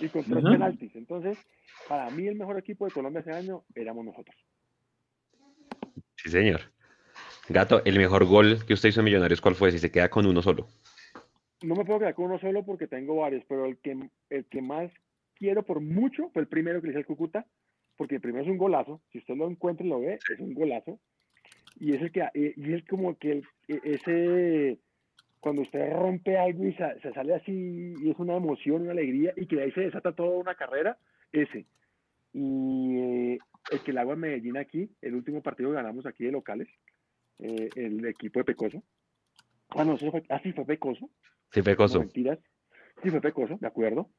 Y con tres penaltis. Entonces, para mí el mejor equipo de Colombia ese año éramos nosotros. Sí, señor. Gato, el mejor gol que usted hizo en Millonarios, ¿cuál fue? Si se queda con uno solo. No me puedo quedar con uno solo porque tengo varios, pero el que, el que más quiero por mucho fue el primero que le hice al Cúcuta, porque el primero es un golazo. Si usted lo encuentra y lo ve, es un golazo. Y es el que, eh, y es como que e, ese, cuando usted rompe algo y se, sale así, y es una emoción, una alegría, y que ahí se desata toda una carrera, ese. Y eh, el que le hago a Medellín aquí, el último partido que ganamos aquí de locales, eh, el equipo de Pecoso. Ah, no, eso fue, ah, sí, fue Pecoso. Sí, Pecoso. mentiras. Sí, fue Pecoso, de acuerdo.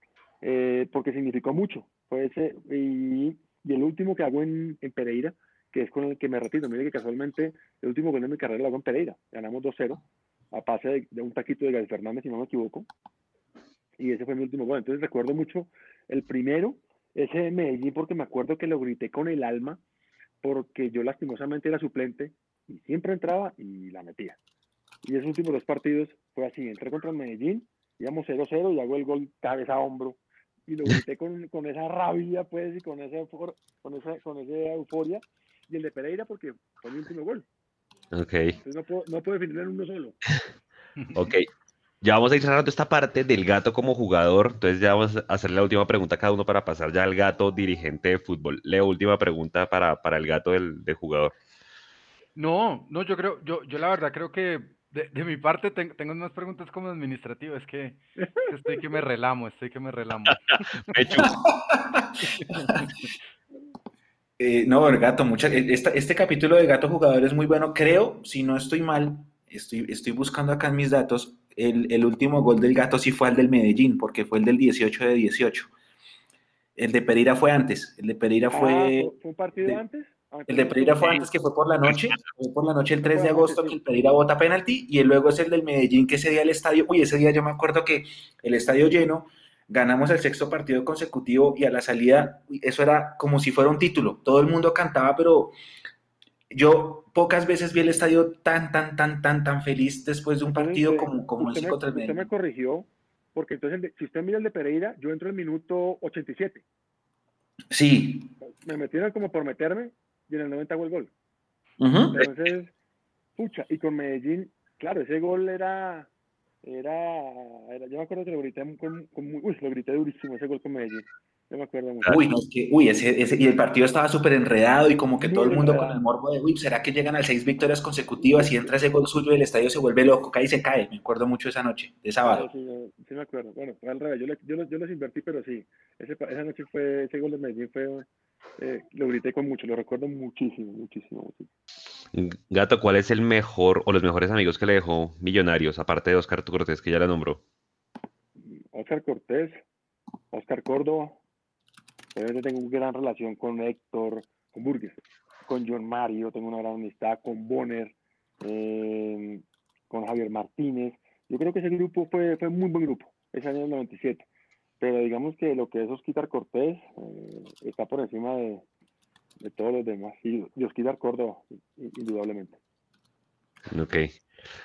Eh, porque significó mucho. Fue ese, y, el último que hago en, Pereira, que es con el que me retiro. Mire que casualmente el último gol de mi carrera lo hago en Pereira. Ganamos 2-0 a pase de, un taquito de Gabriel Fernández, si no me equivoco. Y ese fue mi último gol. Entonces recuerdo mucho el primero, ese de Medellín, porque me acuerdo que lo grité con el alma, porque yo lastimosamente era suplente y siempre entraba y la metía. Y esos últimos dos partidos fue así, entré contra el Medellín, íbamos 0-0 y hago el gol cabeza a hombro y lo grité con, con, esa rabia, pues, y con esa, con, esa, con esa euforia. Y el de Pereira porque fue mi último gol. Ok. Entonces no puedo, no puedo definirlo en uno solo. ok. Ya vamos a ir cerrando esta parte del gato como jugador. Entonces ya vamos a hacerle la última pregunta a cada uno para pasar ya al gato dirigente de fútbol. Leo, última pregunta para, para el gato del, del jugador. No, no, yo creo, yo, yo la verdad creo que de, mi parte tengo, unas preguntas como administrativas, es que, estoy que me relamo, estoy que me relamo. eh, no, el gato, mucha, e, este capítulo de gato jugador es muy bueno. Creo, si no estoy mal, estoy, estoy buscando acá en mis datos, el, último gol del gato sí fue el del Medellín, porque fue el del 18 de 18. El de Pereira fue antes. El de Pereira ah, fue. ¿Fue un partido antes? El de Pereira fue antes que fue por la noche, fue por la noche el 3 de agosto que el Pereira vota penalti y luego es el del Medellín que ese día el estadio, uy, ese día yo me acuerdo que el estadio lleno, ganamos el sexto partido consecutivo y a la salida eso era como si fuera un título, todo el mundo cantaba, pero yo pocas veces vi el estadio tan, tan, tan, tan, tan feliz después de un partido como, el Medellín. Usted me corrigió, porque entonces si usted mira el de Pereira, yo entro en el minuto 87. Sí. Me metieron como por meterme y en el 90 hago el gol. Entonces, pucha, y con Medellín, claro, ese gol era, era, yo me acuerdo que lo grité, con, uy, lo grité durísimo ese gol con Medellín. Yo me acuerdo mucho. Uy, uy ese, ese, y el partido estaba súper enredado y como que todo el mundo con el morbo de, uy, ¿será que llegan a seis victorias consecutivas y entra ese gol suyo y el estadio se vuelve loco, cae y se cae? Me acuerdo mucho esa noche, de sábado. Sí, sí, me acuerdo. Bueno, fue al revés, yo, yo, yo, los invertí, pero sí, ese, esa noche fue, ese gol de Medellín fue eh, lo grité con mucho, lo recuerdo muchísimo, muchísimo, Gato, ¿cuál es el mejor o los mejores amigos que le dejó Millonarios, aparte de Oscar Cortés, que ya la nombró? Oscar Cortés, Oscar Córdoba. Obviamente tengo una gran relación con Héctor, con Burgues, con John Mario, tengo una gran amistad con Bonner, eh, con Javier Martínez. Yo creo que ese grupo fue, fue un muy buen grupo, ese año del 97 pero digamos que lo que es Osquitar Cortés eh, está por encima de, todos los demás. Y, Osquitar Córdoba, indudablemente. Ok.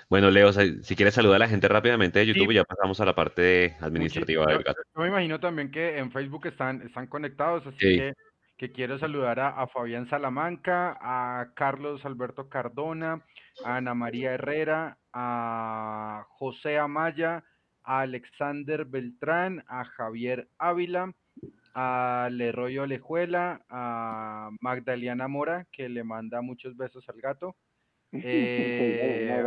Bueno, Leo, si quieres saludar a la gente rápidamente de YouTube, ya pasamos a la parte administrativa del gato. Yo me imagino también que en Facebook están, están conectados, así que, que, quiero saludar a, a, Fabián Salamanca, a Carlos Alberto Cardona, a Ana María Herrera, a José Amaya, a Alexander Beltrán, a Javier Ávila, a Leroy Olejuela, a Magdalena Mora, que le manda muchos besos al gato. Eh,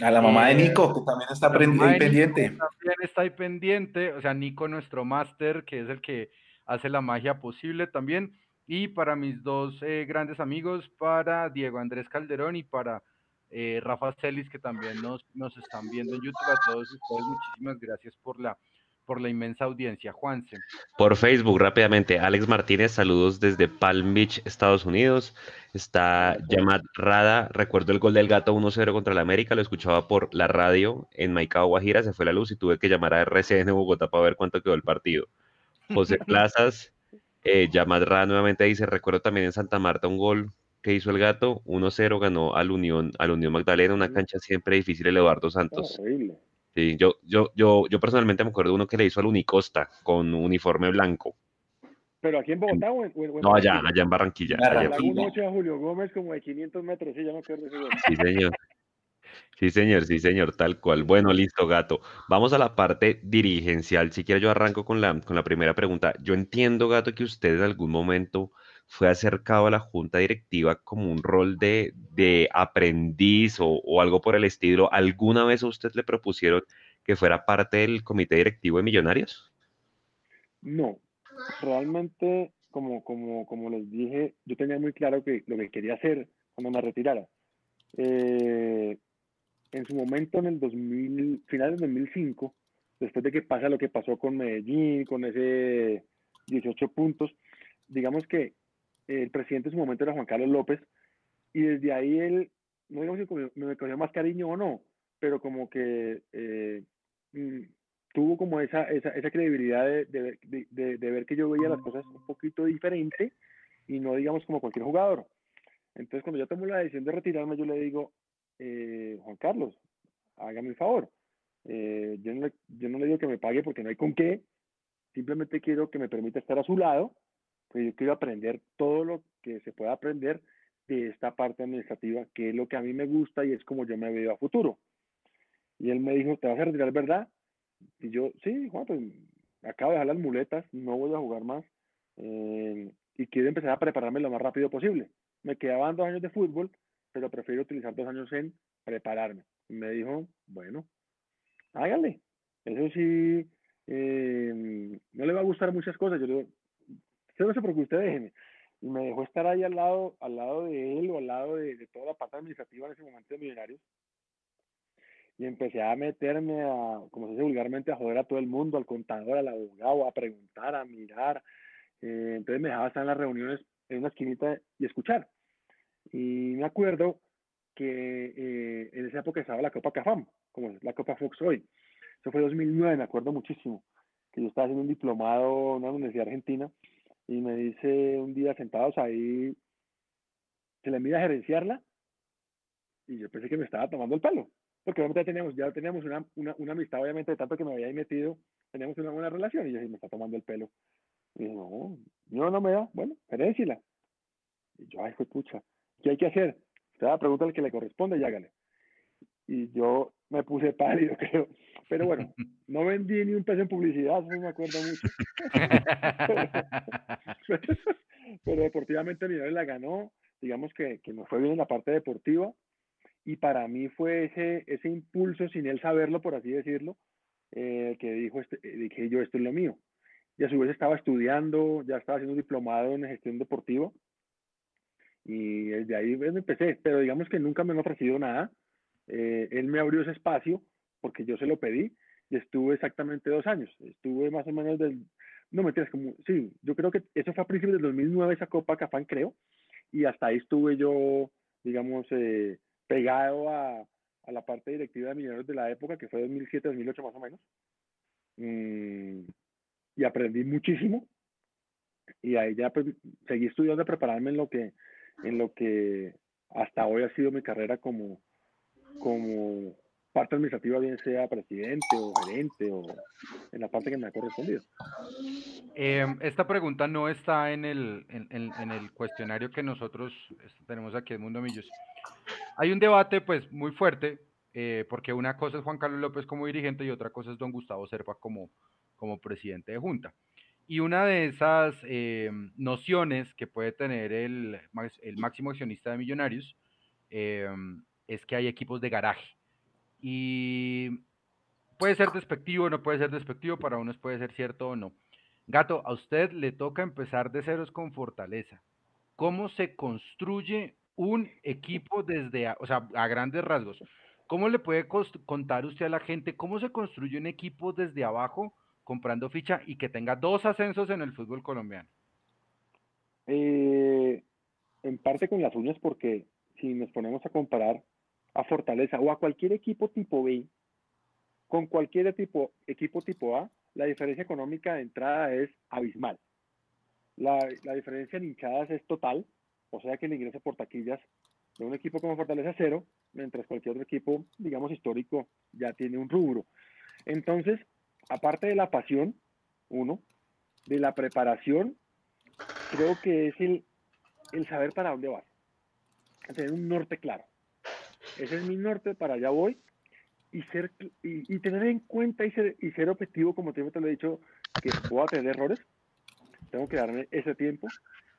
A la mamá de eh, Nico, que también está ahí pendiente. También está ahí pendiente, o sea, Nico, nuestro máster, que es el que hace la magia posible también. Y para mis dos eh, grandes amigos, para Diego Andrés Calderón y para eh, Rafa Celis, que también nos, nos están viendo en YouTube. A todos ustedes, muchísimas gracias por la, por la inmensa audiencia. Juanse. Por Facebook, rápidamente. Alex Martínez, saludos desde Palm Beach, Estados Unidos. Está Yamad Rada. Recuerdo el gol del gato 1-0 contra el América. Lo escuchaba por la radio en Maicao, Guajira. Se fue la luz y tuve que llamar a RCN Bogotá para ver cuánto quedó el partido. José Plazas. Eh, Rada nuevamente dice: Recuerdo también en Santa Marta un gol que hizo el gato, 1-0 ganó al Unión, al Unión Magdalena, una cancha siempre difícil el Eduardo Santos. Sí, yo, yo, yo, yo personalmente me acuerdo de uno que le hizo al Unicosta con uniforme blanco. ¿Pero aquí en Bogotá o en, No, allá, allá en Barranquilla. Allá a Julio Gómez como de 500 metros, sí, ya me acuerdo. Sí, señor. Sí, señor, sí, señor, tal cual. Bueno, listo, gato. Vamos a la parte dirigencial. Si quiero, yo arranco con la, con la primera pregunta. Yo entiendo, gato, que usted en algún momento fue acercado a la junta directiva como un rol de, aprendiz o, algo por el estilo. ¿Alguna vez a usted le propusieron que fuera parte del comité directivo de Millonarios? No, realmente, como, como, como les dije, yo tenía muy claro que lo que quería hacer cuando me retirara. Eh, en su momento, en el 2000, final del 2005, después de que pasa lo que pasó con Medellín, con ese 18 puntos, digamos que el presidente en su momento era Juan Carlos López, y desde ahí él, no digamos si me cogió más cariño o no, pero como que eh, mm, tuvo como esa, esa, credibilidad de, de, ver que yo veía las cosas un poquito diferente y no digamos como cualquier jugador. Entonces cuando yo tomo la decisión de retirarme, yo le digo, eh, Juan Carlos, hágame el favor. Eh, yo no le digo que me pague porque no hay con qué, simplemente quiero que me permita estar a su lado pues yo quiero aprender todo lo que se pueda aprender de esta parte administrativa, que es lo que a mí me gusta y es como yo me veo a futuro. Y él me dijo, ¿te vas a retirar, verdad? Y yo, sí, Juan, pues acabo de dejar las muletas, no voy a jugar más eh, y quiero empezar a prepararme lo más rápido posible. Me quedaban dos años de fútbol, pero prefiero utilizar dos años en prepararme. Y me dijo, bueno, hágale. Eso sí, eh, no le va a gustar muchas cosas. Yo le digo, no sé por qué usted déjeme. Y me dejó estar ahí al lado, al lado de él o al lado de, toda la parte administrativa en ese momento de Millonarios. Y empecé a meterme, a, como se dice vulgarmente, a joder a todo el mundo, al contador, al abogado, a preguntar, a mirar. Eh, entonces me dejaba estar en las reuniones en una esquinita y escuchar. Y me acuerdo que eh, en esa época estaba la Copa Cafam, como la Copa Fox hoy. Eso fue 2009, me acuerdo muchísimo, que yo estaba haciendo un diplomado en una universidad argentina y me dice un día sentados ahí, se le envía a gerenciarla y yo pensé que me estaba tomando el pelo, porque obviamente ya teníamos, ya teníamos una, una, una amistad, obviamente, de tanto que me había metido, teníamos una buena relación y yo dije, me está tomando el pelo. Y dije, no, no, no me da, bueno, gerenciala. Y yo, ay, fue pucha, ¿qué hay que hacer? Usted va a preguntar al que le corresponde y hágale. Y yo me puse pálido, creo. Pero bueno, no vendí ni un peso en publicidad, no me acuerdo mucho. pero, deportivamente Millonarios la ganó, digamos que, que me fue bien en la parte deportiva. Y para mí fue ese, ese impulso, sin él saberlo, por así decirlo, eh, que dijo, este, eh, dije yo, esto es lo mío. Y a su vez estaba estudiando, ya estaba haciendo un diplomado en gestión deportiva. Y desde ahí pues, empecé, pero digamos que nunca me han ofrecido nada. Eh, él me abrió ese espacio porque yo se lo pedí y estuve exactamente dos años. Estuve más o menos del, no me entiendes, como, sí, yo creo que eso fue a principios del 2009 esa Copa Cafán, creo, y hasta ahí estuve yo, digamos, eh, pegado a, a, la parte directiva de Millonarios de la época, que fue 2007-2008 más o menos, mm, y aprendí muchísimo, y ahí ya pues, seguí estudiando, prepararme en lo que, en lo que hasta hoy ha sido mi carrera como, como parte administrativa, bien sea presidente o gerente o en la parte que me ha correspondido. Em, esta pregunta no está en el, en, el cuestionario que nosotros tenemos aquí en Mundo Millos. Hay un debate pues muy fuerte, eh, porque una cosa es Juan Carlos López como dirigente y otra cosa es don Gustavo Serpa como, como presidente de Junta. Y una de esas em, nociones que puede tener el, el máximo accionista de Millonarios em, es que hay equipos de garaje y puede ser despectivo, no puede ser despectivo, para unos puede ser cierto o no. Gato, a usted le toca empezar de ceros con fortaleza. ¿Cómo se construye un equipo desde, o sea, a grandes rasgos? ¿Cómo le puede contar usted a la gente cómo se construye un equipo desde abajo comprando ficha y que tenga dos ascensos en el fútbol colombiano? Eh, en parte con las uñas porque si nos ponemos a comparar a Fortaleza o a cualquier equipo tipo B con cualquier tipo, equipo tipo A, la diferencia económica de entrada es abismal. La, la diferencia en hinchadas es total, o sea que el ingreso por taquillas de un equipo como Fortaleza cero, mientras cualquier otro equipo, digamos, histórico, ya tiene un rubro. Entonces, aparte de la pasión, uno, de la preparación, creo que es el, el saber para dónde vas. Tener un norte claro. Ese es mi norte, para allá voy. Y, ser, y, tener en cuenta y ser, y ser objetivo, como te lo he dicho, que puedo tener errores. Tengo que darme ese tiempo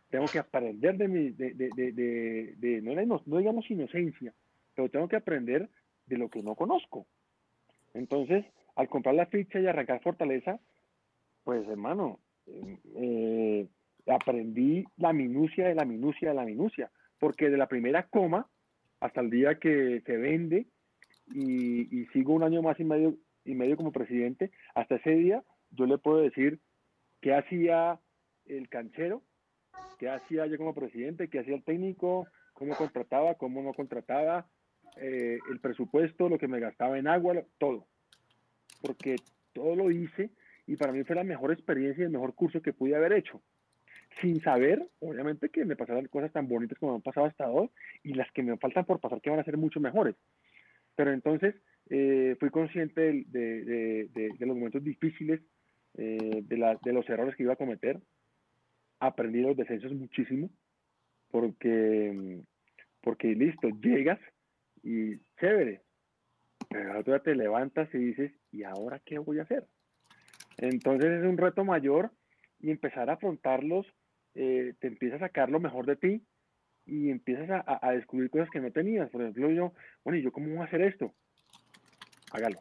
tengo que aprender de mi, de, de, de, de no, no, digamos inocencia, pero tengo que aprender de lo que no conozco. Entonces, al comprar la ficha y arrancar Fortaleza, pues hermano, eh, aprendí la minucia de la minucia de la minucia, porque de la primera coma hasta el día que se vende y, sigo un año más y medio, y medio como presidente, hasta ese día yo le puedo decir qué hacía el canchero, qué hacía yo como presidente, qué hacía el técnico, cómo contrataba, cómo no contrataba, eh, el presupuesto, lo que me gastaba en agua, todo. Porque todo lo hice y para mí fue la mejor experiencia y el mejor curso que pude haber hecho. Sin saber, obviamente, que me pasaran cosas tan bonitas como me han pasado hasta hoy y las que me faltan por pasar que van a ser mucho mejores. Pero entonces eh, fui consciente de, de, los momentos difíciles, eh, de, de los errores que iba a cometer, aprendí los descensos muchísimo porque, porque listo, llegas y chévere, pero ahora te levantas y dices, ¿y ahora qué voy a hacer? Entonces es un reto mayor y empezar a afrontarlos, eh, te empieza a sacar lo mejor de ti y empiezas a, a, descubrir cosas que no tenías. Por ejemplo, yo, bueno, ¿y yo cómo voy a hacer esto? Hágalo.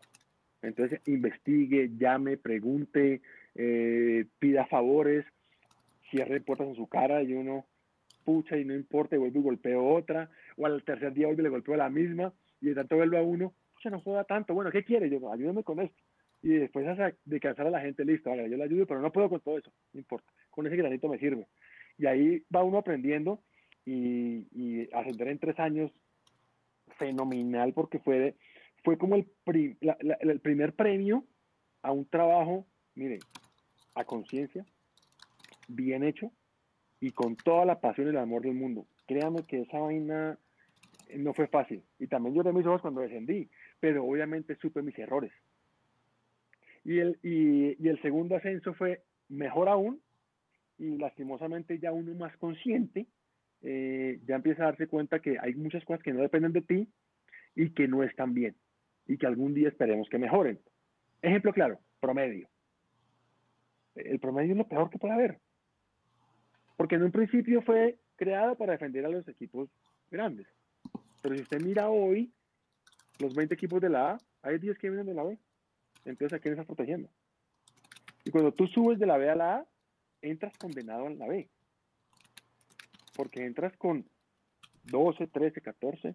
Entonces investigue, llame, pregunte, eh, pida favores, cierre puertas en su cara y uno pucha y no importa y vuelve y golpeo otra, o al tercer día vuelve y le golpeo a la misma, y de tanto vuelve a uno, pucha, no joda tanto, bueno, ¿qué quiere? Yo, ayúdame con esto. Y después de cansar a la gente, listo, yo le ayudo, pero no puedo con todo eso, no importa, con ese granito me sirve. Y ahí va uno aprendiendo y, y ascender en tres años, fenomenal, porque fue, fue como el, el primer premio a un trabajo, mire, a conciencia, bien hecho y con toda la pasión y el amor del mundo. Créanme que esa vaina no fue fácil. Y también lloré mis ojos cuando descendí, pero obviamente supe mis errores. Y el, y, el segundo ascenso fue mejor aún, y lastimosamente ya uno más consciente, eh, ya empieza a darse cuenta que hay muchas cosas que no dependen de ti y que no están bien, y que algún día esperemos que mejoren. Ejemplo claro, promedio. El promedio es lo peor que puede haber. Porque en un principio fue creada para defender a los equipos grandes. Pero si usted mira hoy, los 20 equipos de la A, hay 10 que vienen de la B. Entonces, ¿a quién estás protegiendo? Y cuando tú subes de la B a la A, entras condenado a la B. Porque entras con 12, 13, 14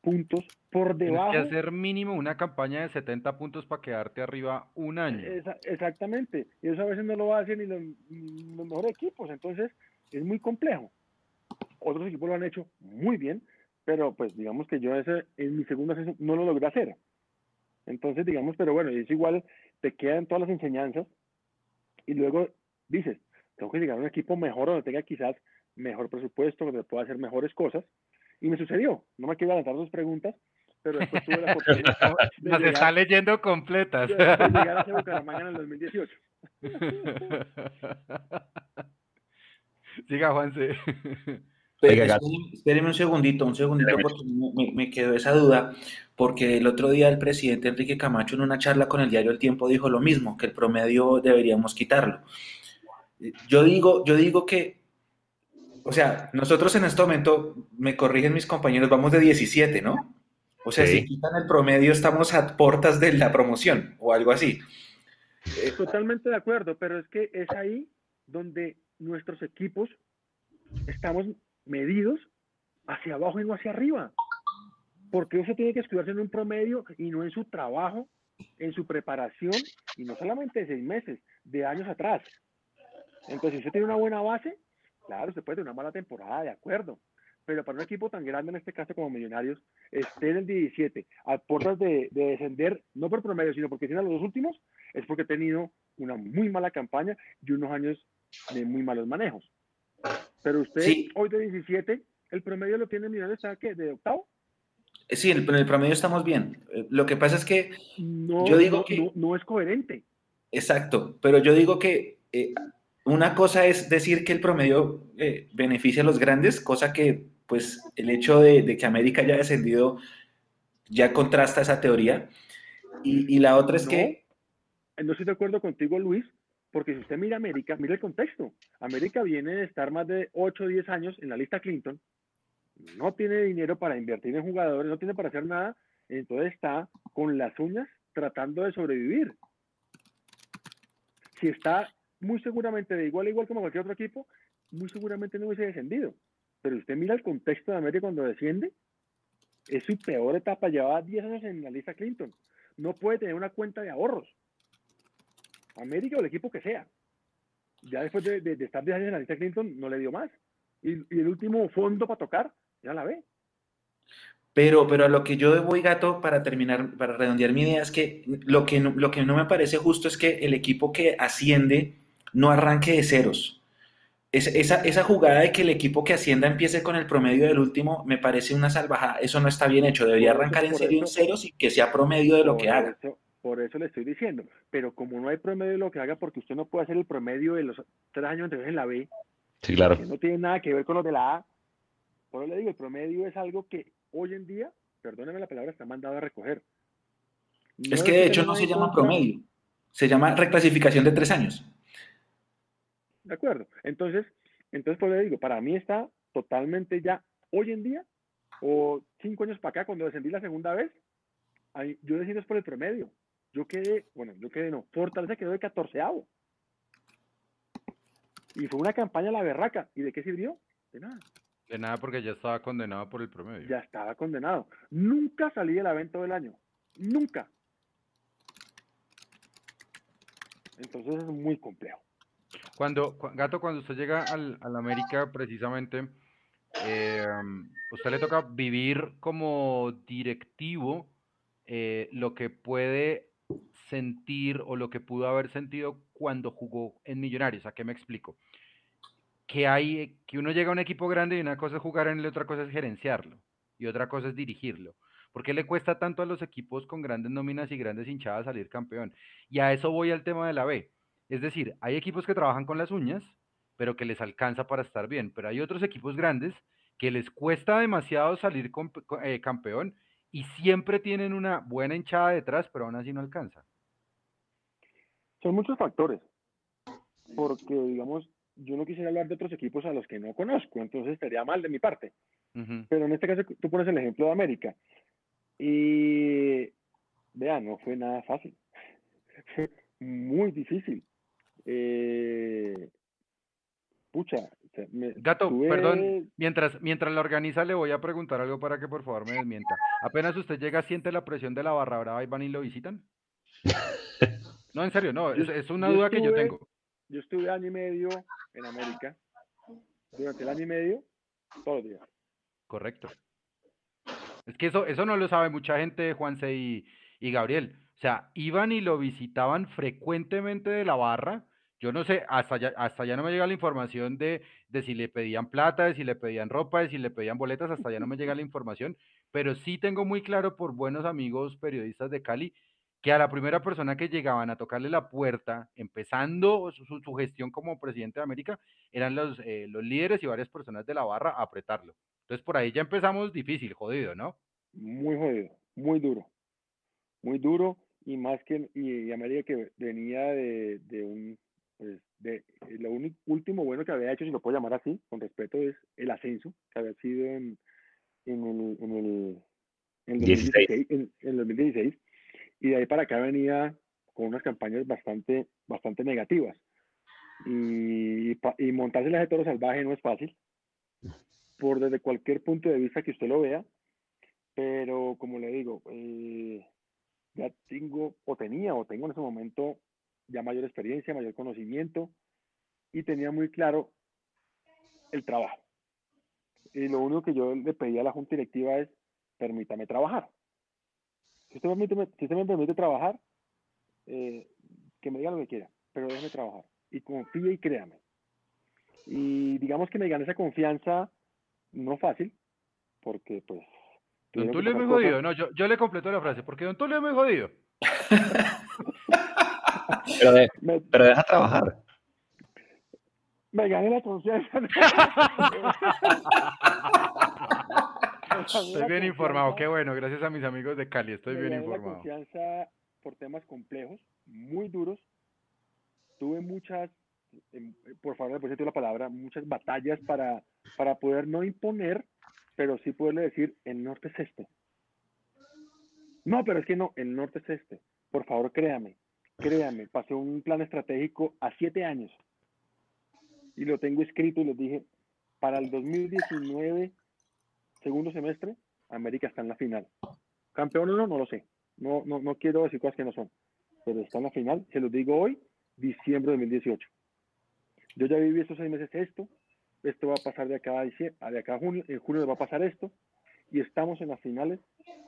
puntos por debajo. Tienes que hacer mínimo una campaña de 70 puntos para quedarte arriba un año. exactamente. Y eso a veces no lo hacen ni los, mejores equipos. Entonces, es muy complejo. Otros equipos lo han hecho muy bien, pero pues digamos que yo ese, en mi segundo ascenso no lo logré hacer. Entonces, digamos, pero bueno, es igual, te quedan todas las enseñanzas y luego dices, tengo que llegar a un equipo mejor donde tenga quizás mejor presupuesto, donde pueda hacer mejores cosas. Y me sucedió. No me quiero adelantar dos preguntas, pero después tuve la oportunidad Nos está leyendo completas. De, llegar a Bucaramanga en el 2018. Diga, Juanse. Espéreme un segundito, un segundito, porque me, quedó esa duda, porque el otro día el presidente Enrique Camacho en una charla con el diario El Tiempo dijo lo mismo, que el promedio deberíamos quitarlo. Yo digo, yo digo que, o sea, nosotros en este momento, me corrigen mis compañeros, vamos de 17, ¿no? O sea, si quitan el promedio, estamos a puertas de la promoción o algo así. Totalmente de acuerdo, pero es que es ahí donde nuestros equipos estamos medidos hacia abajo y no hacia arriba. Porque eso tiene que estudiarse en un promedio y no en su trabajo, en su preparación, y no solamente de seis meses, de años atrás. Entonces, si usted tiene una buena base, claro, usted puede tener una mala temporada, de acuerdo. Pero para un equipo tan grande, en este caso como Millonarios, esté en el 17, a puertas de, descender, no por promedio, sino porque tiene los dos últimos, es porque ha tenido una muy mala campaña y unos años de muy malos manejos. Pero usted hoy de 17, el promedio lo tiene Millonarios, ¿sabe qué? ¿De octavo? Eh, sí, en el, promedio estamos bien. Eh, lo que pasa es que no, yo digo que... No, es coherente. Exacto, pero yo digo que eh, una cosa es decir que el promedio beneficia a los grandes, cosa que pues el hecho de, que América haya descendido ya contrasta esa teoría. Y, la otra es que... No estoy de acuerdo contigo, Luis, porque si usted mira América, mira el contexto. América viene de estar más de 8 o 10 años en la lista Clinton, no tiene dinero para invertir en jugadores, no tiene para hacer nada, entonces está con las uñas tratando de sobrevivir. Si está muy seguramente de igual a igual como cualquier otro equipo, muy seguramente no hubiese descendido. Pero usted mira el contexto de América cuando desciende, es su peor etapa, llevaba 10 años en la lista Clinton. No puede tener una cuenta de ahorros. América o el equipo que sea. Ya después de, estar 10 años en la lista Clinton, no le dio más. Y, y el último fondo para tocar ya la ve. Pero, pero a lo que yo voy, gato, para terminar, para redondear mi idea, es que lo que no, lo que no me parece justo es que el equipo que asciende no arranque de ceros. esa, esa, jugada de que el equipo que ascienda empiece con el promedio del último me parece una salvajada. Eso no está bien hecho. Debería arrancar en serio en ceros y que sea promedio de lo que haga. por eso le estoy diciendo. Pero como no hay promedio de lo que haga, porque usted no puede hacer el promedio de los tres años anteriores en la B, sí, claro. que no tiene nada que ver con los de la A, por eso le digo, el promedio es algo que hoy en día, perdóneme la palabra, está mandado a recoger. es que de hecho no se llama promedio, se llama reclasificación de tres años. De acuerdo. Entonces, entonces por eso le digo, para mí está totalmente ya hoy en día, o cinco años para acá, cuando descendí la segunda vez, yo decido es por el promedio. Yo quedé, bueno, yo quedé no, Fortaleza quedó de catorceavo. Y fue una campaña a la berraca. ¿Y de qué sirvió? De nada. De nada porque ya estaba condenado por el promedio. Ya estaba condenado. Nunca salí del evento del año. Nunca. Entonces es muy complejo. Cuando, Gato, cuando usted llega al, al América, precisamente, eh, usted le toca vivir como directivo eh, lo que puede sentir o lo que pudo haber sentido cuando jugó en Millonarios. ¿A qué me explico? que hay, que uno llega a un equipo grande y una cosa es jugar en él otra cosa es gerenciarlo y otra cosa es dirigirlo. ¿Por qué le cuesta tanto a los equipos con grandes nóminas y grandes hinchadas salir campeón? Y a eso voy al tema de la B. Es decir, hay equipos que trabajan con las uñas, pero que les alcanza para estar bien, pero hay otros equipos grandes que les cuesta demasiado salir eh, campeón y siempre tienen una buena hinchada detrás, pero aún así no alcanza. Son muchos factores, porque digamos, yo no quisiera hablar de otros equipos a los que no conozco, entonces estaría mal de mi parte. Pero en este caso tú pones el ejemplo de América. Y vean, no fue nada fácil. Fue muy difícil. Eh, pucha. Gato, perdón, mientras, mientras la organiza le voy a preguntar algo para que por favor me desmienta. Apenas usted llega, siente la presión de la barra brava y van y lo visitan. No, en serio, no, es, una duda que yo tengo yo estuve año y medio en América. Durante el año y medio, todos los días. Correcto. Es que eso, eso no lo sabe mucha gente, Juanse y, y Gabriel. O sea, iban y lo visitaban frecuentemente de la barra. Yo no sé, hasta ya, hasta ya no me llega la información de, de si le pedían plata, de si le pedían ropa, de si le pedían boletas, hasta ya no me llega la información, pero sí tengo muy claro por buenos amigos periodistas de Cali que a la primera persona que llegaban a tocarle la puerta, empezando su, gestión como presidente de América, eran los, eh, los líderes y varias personas de la barra a apretarlo. Entonces por ahí ya empezamos difícil, jodido, ¿no? Muy jodido, muy duro, muy duro y más que y, América que venía de, de un pues, de lo único último bueno que había hecho, si lo puedo llamar así, con respeto, es el ascenso que había sido en, en el, en el en, 2016, en, en 2016 y de ahí para acá venía con unas campañas bastante, bastante negativas. Y, y montarse de toro salvaje no es fácil, por desde cualquier punto de vista que usted lo vea, pero como le digo, eh, ya tengo, o tenía, o tengo en ese momento ya mayor experiencia, mayor conocimiento, y tenía muy claro el trabajo. Y lo único que yo le pedía a la junta directiva es, permítame trabajar. Si usted me permite, si usted me permite trabajar, eh, que me diga lo que quiera, pero déjeme trabajar. Y confíe y créame. Y digamos que me gane esa confianza, no fácil, porque pues... Don Tulio es muy jodido, no, yo, yo, le completo la frase, porque Don Tulio es muy jodido. pero, pero deja trabajar. Me gané la confianza. estoy bien informado, qué bueno, gracias a mis amigos de Cali, estoy bien informado. confianza por temas complejos, muy duros. Tuve muchas, em, por favor, después la palabra, muchas batallas para, para poder no imponer, pero sí poderle decir, el norte es este. No, pero es que no, el norte es este. Por favor, créame, créame, pasé un plan estratégico a siete años y lo tengo escrito y les dije, para el 2019, segundo semestre, América está en la final. Campeón o no, no lo sé. No, no, no quiero decir cosas que no son, pero está en la final, se los digo hoy, diciembre de 2018. Yo ya viví estos seis meses esto, esto va a pasar de acá a, de acá a junio, en junio va a pasar esto, y estamos en las finales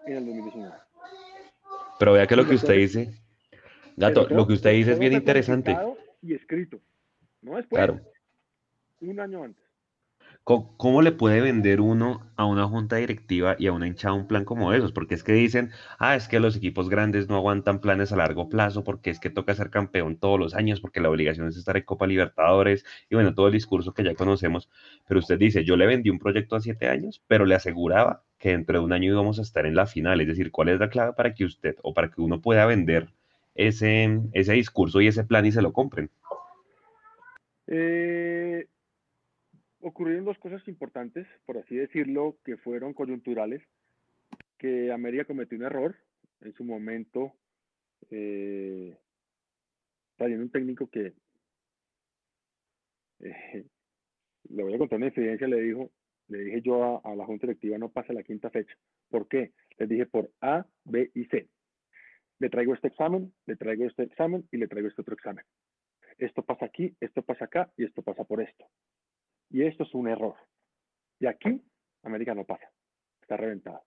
en el 2019. Pero vea que lo que usted dice, Gato, lo que usted dice es bien interesante. Y escrito, no después, claro. un año antes. ¿Cómo, le puede vender uno a una junta directiva y a una hinchada un plan como esos? Porque es que dicen, ah, es que los equipos grandes no aguantan planes a largo plazo, porque es que toca ser campeón todos los años, porque la obligación es estar en Copa Libertadores, y bueno, todo el discurso que ya conocemos. Pero usted dice, yo le vendí un proyecto a siete años, pero le aseguraba que dentro de un año íbamos a estar en la final. Es decir, ¿cuál es la clave para que usted o para que uno pueda vender ese, ese discurso y ese plan y se lo compren? Eh ocurrieron dos cosas importantes, por así decirlo, que fueron coyunturales, que América cometió un error en su momento, eh, un técnico que, eh, le voy a contar una experiencia, le dijo, le dije yo a, la Junta Directiva, no pasa la quinta fecha. ¿Por qué? Les dije por A, B y C. Le traigo este examen, le traigo este examen y le traigo este otro examen. Esto pasa aquí, esto pasa acá y esto pasa por esto. Y esto es un error. Y aquí, América no pasa. Está reventado.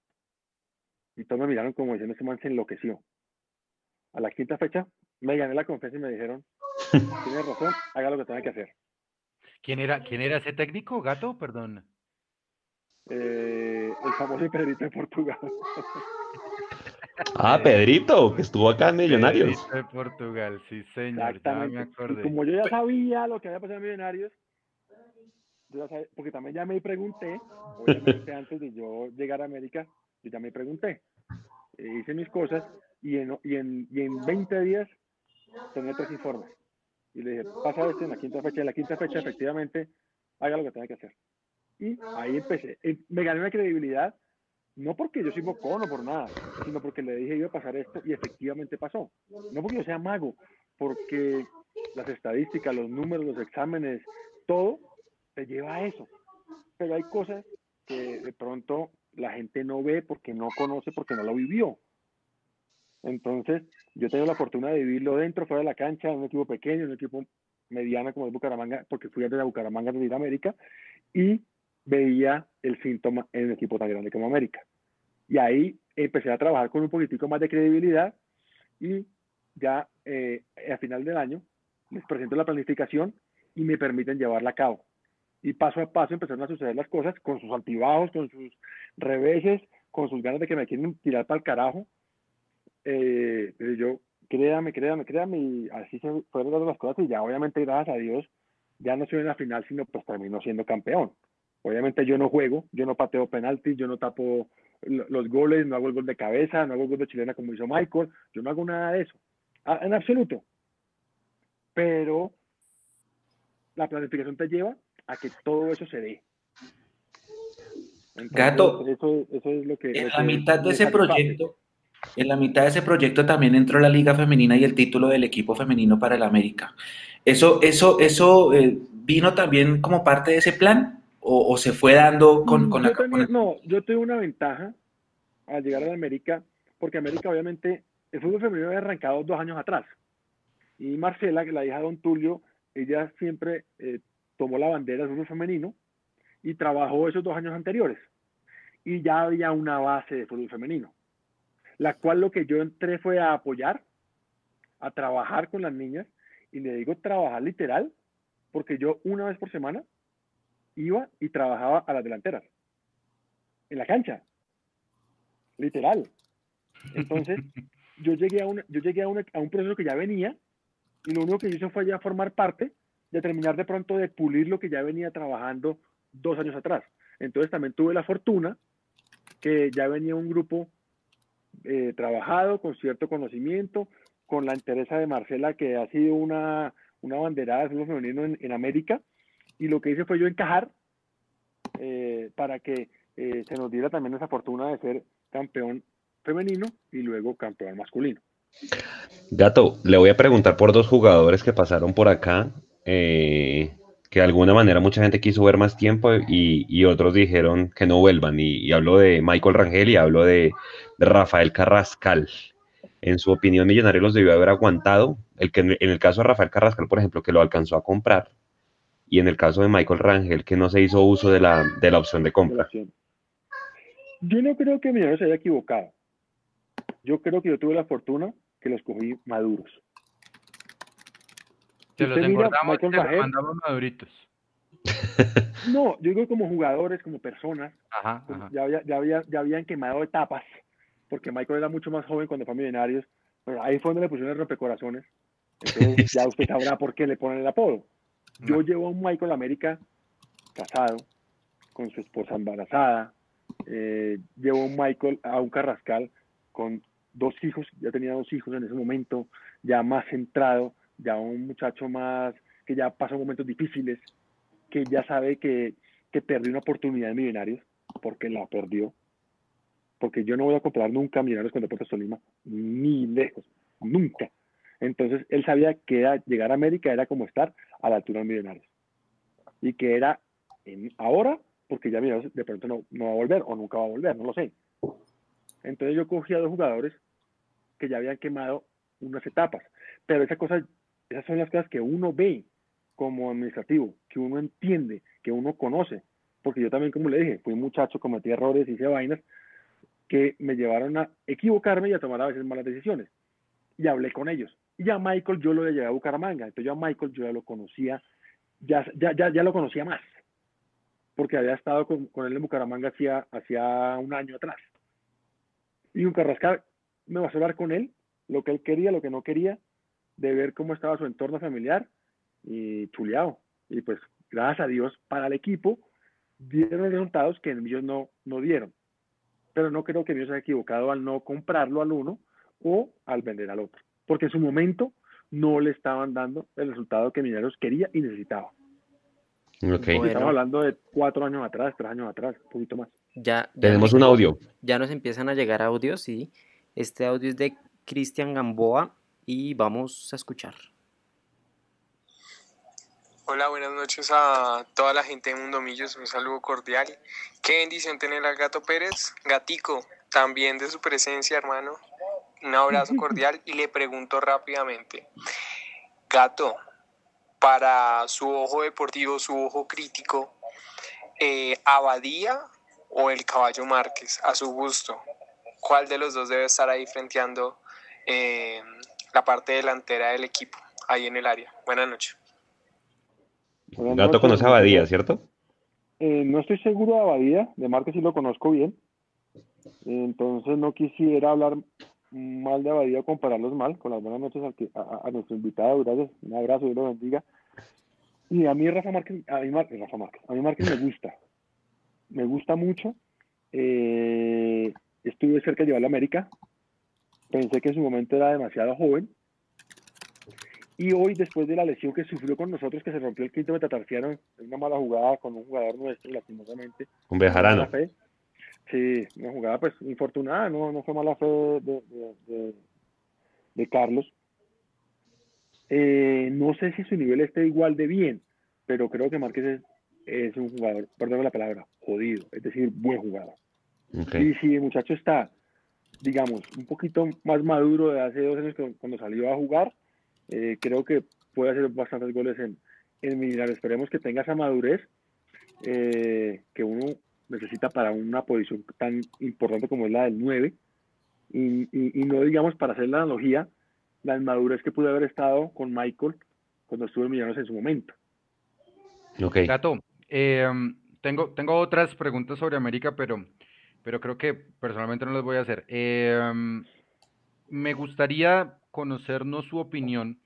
Y todos me miraron como diciendo, ese man se enloqueció. A la quinta fecha, me gané la confianza y me dijeron, tienes razón, haga lo que tenga que hacer. ¿Quién era, quién era ese técnico, gato? Perdón. Eh, el famoso Pedrito de Portugal. Ah, Pedrito, que estuvo acá en Millonarios. Pedrito de Portugal, sí, señor. Y como yo ya sabía lo que había pasado en Millonarios, porque también ya me pregunté, obviamente antes de yo llegar a América, yo ya me pregunté, eh, hice mis cosas y en, y, en, y en 20 días tenía tres informes. Y le dije, pasa esto en la quinta fecha, en la quinta fecha efectivamente haga lo que tenga que hacer. Y ahí empecé. Eh, me gané una credibilidad, no porque yo soy bocón o por nada, sino porque le dije iba a pasar esto y efectivamente pasó. No porque yo sea mago, porque las estadísticas, los números, los exámenes, todo te lleva a eso. Pero hay cosas que de pronto la gente no ve porque no conoce, porque no lo vivió. Entonces, yo tengo la fortuna de vivirlo dentro, fuera de la cancha, en un equipo pequeño, en un equipo mediano como el Bucaramanga, porque fui antes de Bucaramanga de América, y veía el síntoma en un equipo tan grande como América. Y ahí empecé a trabajar con un poquitico más de credibilidad y ya eh, a final del año les presento la planificación y me permiten llevarla a cabo y paso a paso empezaron a suceder las cosas con sus altibajos, con sus reveses, con sus ganas de que me quieren tirar para el carajo. Eh, yo, créame, créame, créame, y así se fueron dando las cosas y ya obviamente gracias a Dios ya no soy en la final, sino pues termino siendo campeón. Obviamente yo no juego, yo no pateo penaltis, yo no tapo los goles, no hago el gol de cabeza, no hago el gol de chilena como hizo Michael, yo no hago nada de eso, en absoluto. Pero la planificación te lleva a que todo eso se dé. Gato, eso, es lo que... En la mitad de ese proyecto, en la mitad de ese proyecto también entró la Liga Femenina y el título del equipo femenino para el América. ¿Eso, eso, eso eh, vino también como parte de ese plan? ¿O, se fue dando con, con la... No, yo tuve una ventaja al llegar a la América, porque América obviamente, el fútbol femenino había arrancado dos años atrás. Y Marcela, que la hija de Don Tulio, ella siempre eh, tomó la bandera del fútbol femenino y trabajó esos dos años anteriores. Y ya había una base de fútbol femenino la cual lo que yo entré fue a apoyar, a trabajar con las niñas, y le digo trabajar literal, porque yo una vez por semana iba y trabajaba a las delanteras, en la cancha, literal. Entonces, yo llegué a, yo llegué a, a un proceso que ya venía, y lo único que hice fue ya formar parte, de terminar de pronto de pulir lo que ya venía trabajando dos años atrás. Entonces también tuve la fortuna que ya venía un grupo eh, trabajado, con cierto conocimiento, con la interesa de Marcela, que ha sido una, una banderada de femenino en, América, y lo que hice fue yo encajar eh, para que eh, se nos diera también esa fortuna de ser campeón femenino y luego campeón masculino. Gato, le voy a preguntar por dos jugadores que pasaron por acá, que de alguna manera mucha gente quiso ver más tiempo y, otros dijeron que no vuelvan. Y, hablo de Michael Rangel y hablo de, Rafael Carrascal. En su opinión, Millonarios los debió haber aguantado. El que en el caso de Rafael Carrascal, por ejemplo, que lo alcanzó a comprar. Y en el caso de Michael Rangel, que no se hizo uso de la, de la opción de compra. Yo no creo que Millonarios se haya equivocado. Yo creo que yo tuve la fortuna que los cogí maduros. Se los engordamos y los mandamos maduritos. No, yo digo como jugadores, como personas, pues, Ya, había, ya, había, ya habían quemado etapas porque Michael era mucho más joven cuando fue a Millonarios. ahí fue donde le pusieron el rompecorazones. Entonces ya usted sabrá por qué le ponen el apodo. Yo llevo a un Michael América casado, con su esposa embarazada. Eh, llevo a un Michael a un Carrascal con dos hijos, ya tenía dos hijos en ese momento, ya más centrado, ya un muchacho más que ya pasó momentos difíciles, que ya sabe que, que perdió una oportunidad de Millonarios, porque la perdió, porque yo no voy a comprar nunca Millonarios con Deportes Tolima, ni lejos, nunca. Entonces él sabía que llegar a América era como estar a la altura de Millonarios. Y que era ahora, porque ya Millonarios de pronto no, no va a volver o nunca va a volver, no lo sé. Entonces yo cogí a dos jugadores que ya habían quemado unas etapas. Pero esa cosa, esas son las cosas que uno ve como administrativo, que uno entiende, que uno conoce. Porque yo también, como le dije, fui un muchacho, cometí errores, hice vainas, que me llevaron a equivocarme y a tomar a veces malas decisiones. Y hablé con ellos. Y a Michael yo lo llevé a Bucaramanga. Entonces yo a Michael yo ya lo conocía, ya, ya, ya, ya lo conocía más. Porque había estado con, con él en Bucaramanga hacía, hacía un año atrás. Y un Carrascal me va a hablar con él, lo que él quería, lo que no quería, de ver cómo estaba su entorno familiar y chuleado. Y pues gracias a Dios para el equipo dieron resultados que ellos no, no dieron pero no creo que Dios se haya equivocado al no comprarlo al uno o al vender al otro, porque en su momento no le estaban dando el resultado que Mineros quería y necesitaba. Okay. Estamos hablando de cuatro años atrás, tres años atrás, un poquito más. Ya, Tenemos un audio. Ya nos empiezan a llegar audios, sí. Este audio es de Cristian Gamboa y vamos a escuchar. Hola, buenas noches a toda la gente de Mundo Millos, un saludo cordial. Qué bendición tener al Gato Pérez, Gatico, también de su presencia, hermano. Un abrazo cordial y le pregunto rápidamente, Gato, para su ojo deportivo, su ojo crítico, eh, ¿Abadía o el Caballo Márquez, a su gusto? ¿Cuál de los dos debe estar ahí frenteando eh, la parte delantera del equipo, ahí en el área? Buenas noches. Gato conoce a Abadía, ¿cierto? Eh, no estoy seguro de Abadía, de Márquez sí lo conozco bien. Entonces no quisiera hablar mal de Abadía compararlos mal. Con las buenas noches a, nuestro invitado, gracias. Un abrazo, Dios lo bendiga. Y a mí Rafa Márquez, a mí, Rafa Márquez, a mí Márquez me gusta. Me gusta mucho. Eh, estuve cerca de llevarlo a América. Pensé que en su momento era demasiado joven y hoy, después de la lesión que sufrió con nosotros, que se rompió el quinto metatarsiano una mala jugada con un jugador nuestro, lastimosamente. Un Bejarano. Sí, una jugada pues infortunada, no, no fue mala fe de, Carlos. Eh, no sé si su nivel esté igual de bien, pero creo que Márquez es, un jugador, perdón la palabra, jodido, es decir, buen jugador. Y si el muchacho está, digamos, un poquito más maduro de hace dos años cuando salió a jugar, eh, creo que puede hacer bastantes goles en, en Esperemos que tenga esa madurez eh, que uno necesita para una posición tan importante como es la del 9. Y, no digamos, para hacer la analogía, la inmadurez que pudo haber estado con Michael cuando estuvo en Millonarios en su momento. Ok. Gato, em, tengo, tengo otras preguntas sobre América, pero, pero creo que personalmente no las voy a hacer. Em, me gustaría conocernos su opinión,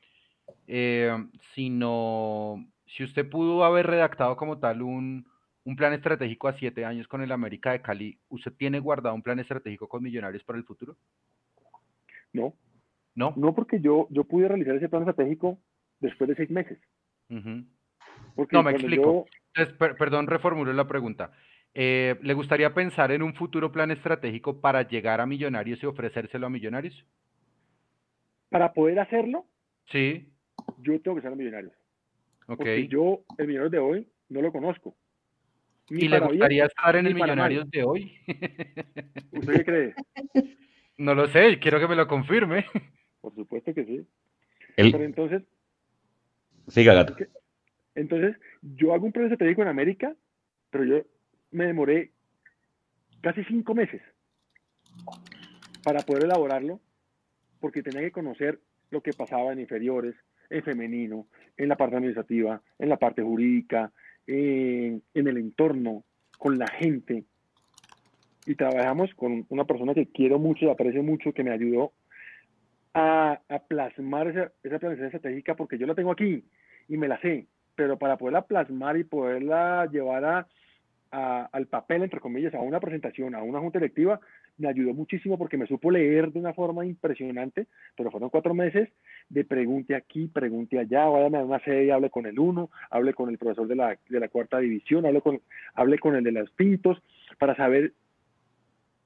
em, sino si usted pudo haber redactado como tal un, un plan estratégico a siete años con el América de Cali, ¿usted tiene guardado un plan estratégico con Millonarios para el futuro? No. No. No, porque yo, yo pude realizar ese plan estratégico después de seis meses. no, me explico. perdón, reformulo la pregunta. Eh, ¿Le gustaría pensar en un futuro plan estratégico para llegar a Millonarios y ofrecérselo a Millonarios? Para poder hacerlo, sí. yo tengo que ser a Millonarios. Okay. Porque yo, el Millonarios de hoy, no lo conozco. ¿Y le gustaría estar en el Millonarios de hoy? ¿Usted qué cree? No lo sé, quiero que me lo confirme. Por supuesto que sí. Pero entonces. Siga, gato. Entonces, yo hago un proceso estratégico en América, pero yo me demoré casi cinco meses para poder elaborarlo, porque tenía que conocer lo que pasaba en inferiores, en femenino, en la parte administrativa, en la parte jurídica, en el entorno, con la gente. Y trabajamos con una persona que quiero mucho y aprecio mucho, que me ayudó a, plasmar esa, esa planificación estratégica, porque yo la tengo aquí y me la sé, pero para poderla plasmar y poderla llevar a, al papel, entre comillas, a una presentación, a una junta directiva, me ayudó muchísimo porque me supo leer de una forma impresionante, pero fueron cuatro meses de pregunte aquí, pregunte allá, váyame a una sede hable con el uno, hable con el profesor de la, de la cuarta división, hable con, hable con el de los pintos, para saber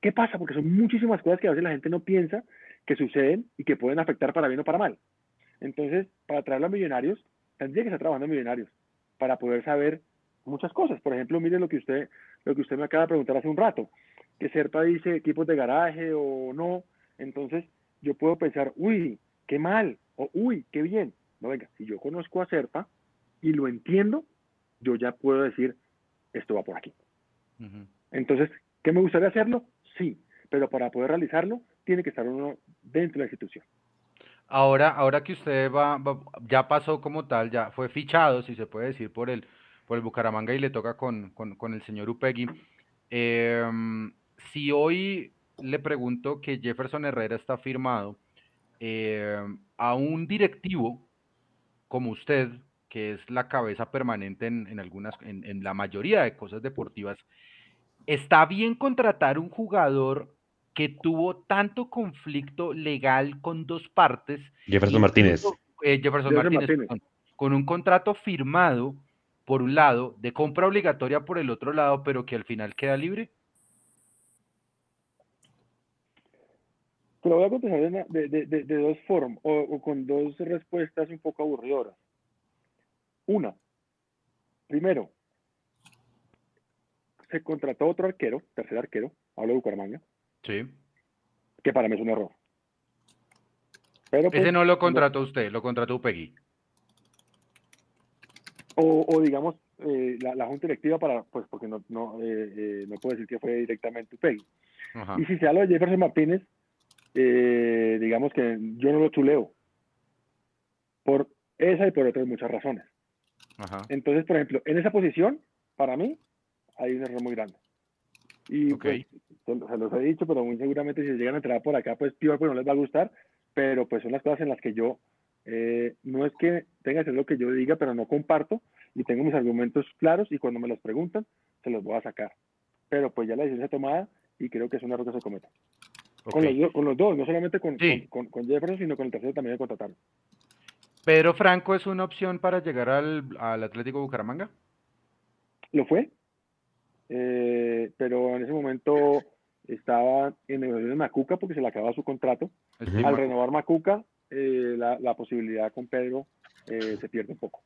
qué pasa, porque son muchísimas cosas que a veces la gente no piensa que suceden y que pueden afectar para bien o para mal. Entonces, para traerlo a millonarios, tendría que estar trabajando en millonarios, para poder saber muchas cosas. Por ejemplo, mire lo que usted, lo que usted me acaba de preguntar hace un rato, que Serpa dice equipos de garaje o no. Entonces, yo puedo pensar, uy, qué mal, o uy, qué bien. No, venga, si yo conozco a Serpa y lo entiendo, yo ya puedo decir, esto va por aquí. Entonces, ¿qué me gustaría hacerlo? Sí, pero para poder realizarlo, tiene que estar uno dentro de la institución. Ahora, ahora que usted va, ya pasó como tal, ya fue fichado, si se puede decir, por el, por el Bucaramanga y le toca con, el señor Upegui. Em, si hoy le pregunto que Jefferson Herrera está firmado em, a un directivo como usted, que es la cabeza permanente en, algunas, en, la mayoría de cosas deportivas, ¿está bien contratar un jugador que tuvo tanto conflicto legal con dos partes? Jefferson Martínez. Eh, Jefferson, Martínez, con, un contrato firmado por un lado, de compra obligatoria por el otro lado, pero que al final queda libre? Te lo voy a contestar de, dos formas o, con dos respuestas un poco aburridoras. Una, primero, se contrató otro arquero, tercer arquero, hablo de Bucaramanga. Sí. Que para mí es un error. Pero, Ese pues, no lo contrató usted, lo contrató Upegui. O, digamos, eh, la, junta directiva para, pues porque no, no, eh, eh, no puedo decir que fue directamente Upegui. Y si se habla de Jefferson Martínez, digamos que yo no lo chuleo. Por esa y por otras muchas razones. Entonces, por ejemplo, en esa posición, para mí, hay un error muy grande. Y pues, se, los he dicho, pero muy seguramente si llegan a entrar por acá, pues peor, pues no les va a gustar, pero pues son las cosas en las que yo eh, no es que tenga que ser lo que yo diga, pero no comparto y tengo mis argumentos claros y cuando me los preguntan, se los voy a sacar. Pero pues ya la decisión está tomada y creo que es un error que se cometa. Con, los, dos, no solamente con, con, Jefferson, sino con el tercero también de contratarlo. ¿Pedro Franco es una opción para llegar al, al Atlético Bucaramanga? Lo fue. eh, pero en ese momento estaba en negociaciones Macuca porque se le acababa su contrato. Al renovar Macuca, eh, la, la, posibilidad con Pedro eh, se pierde un poco.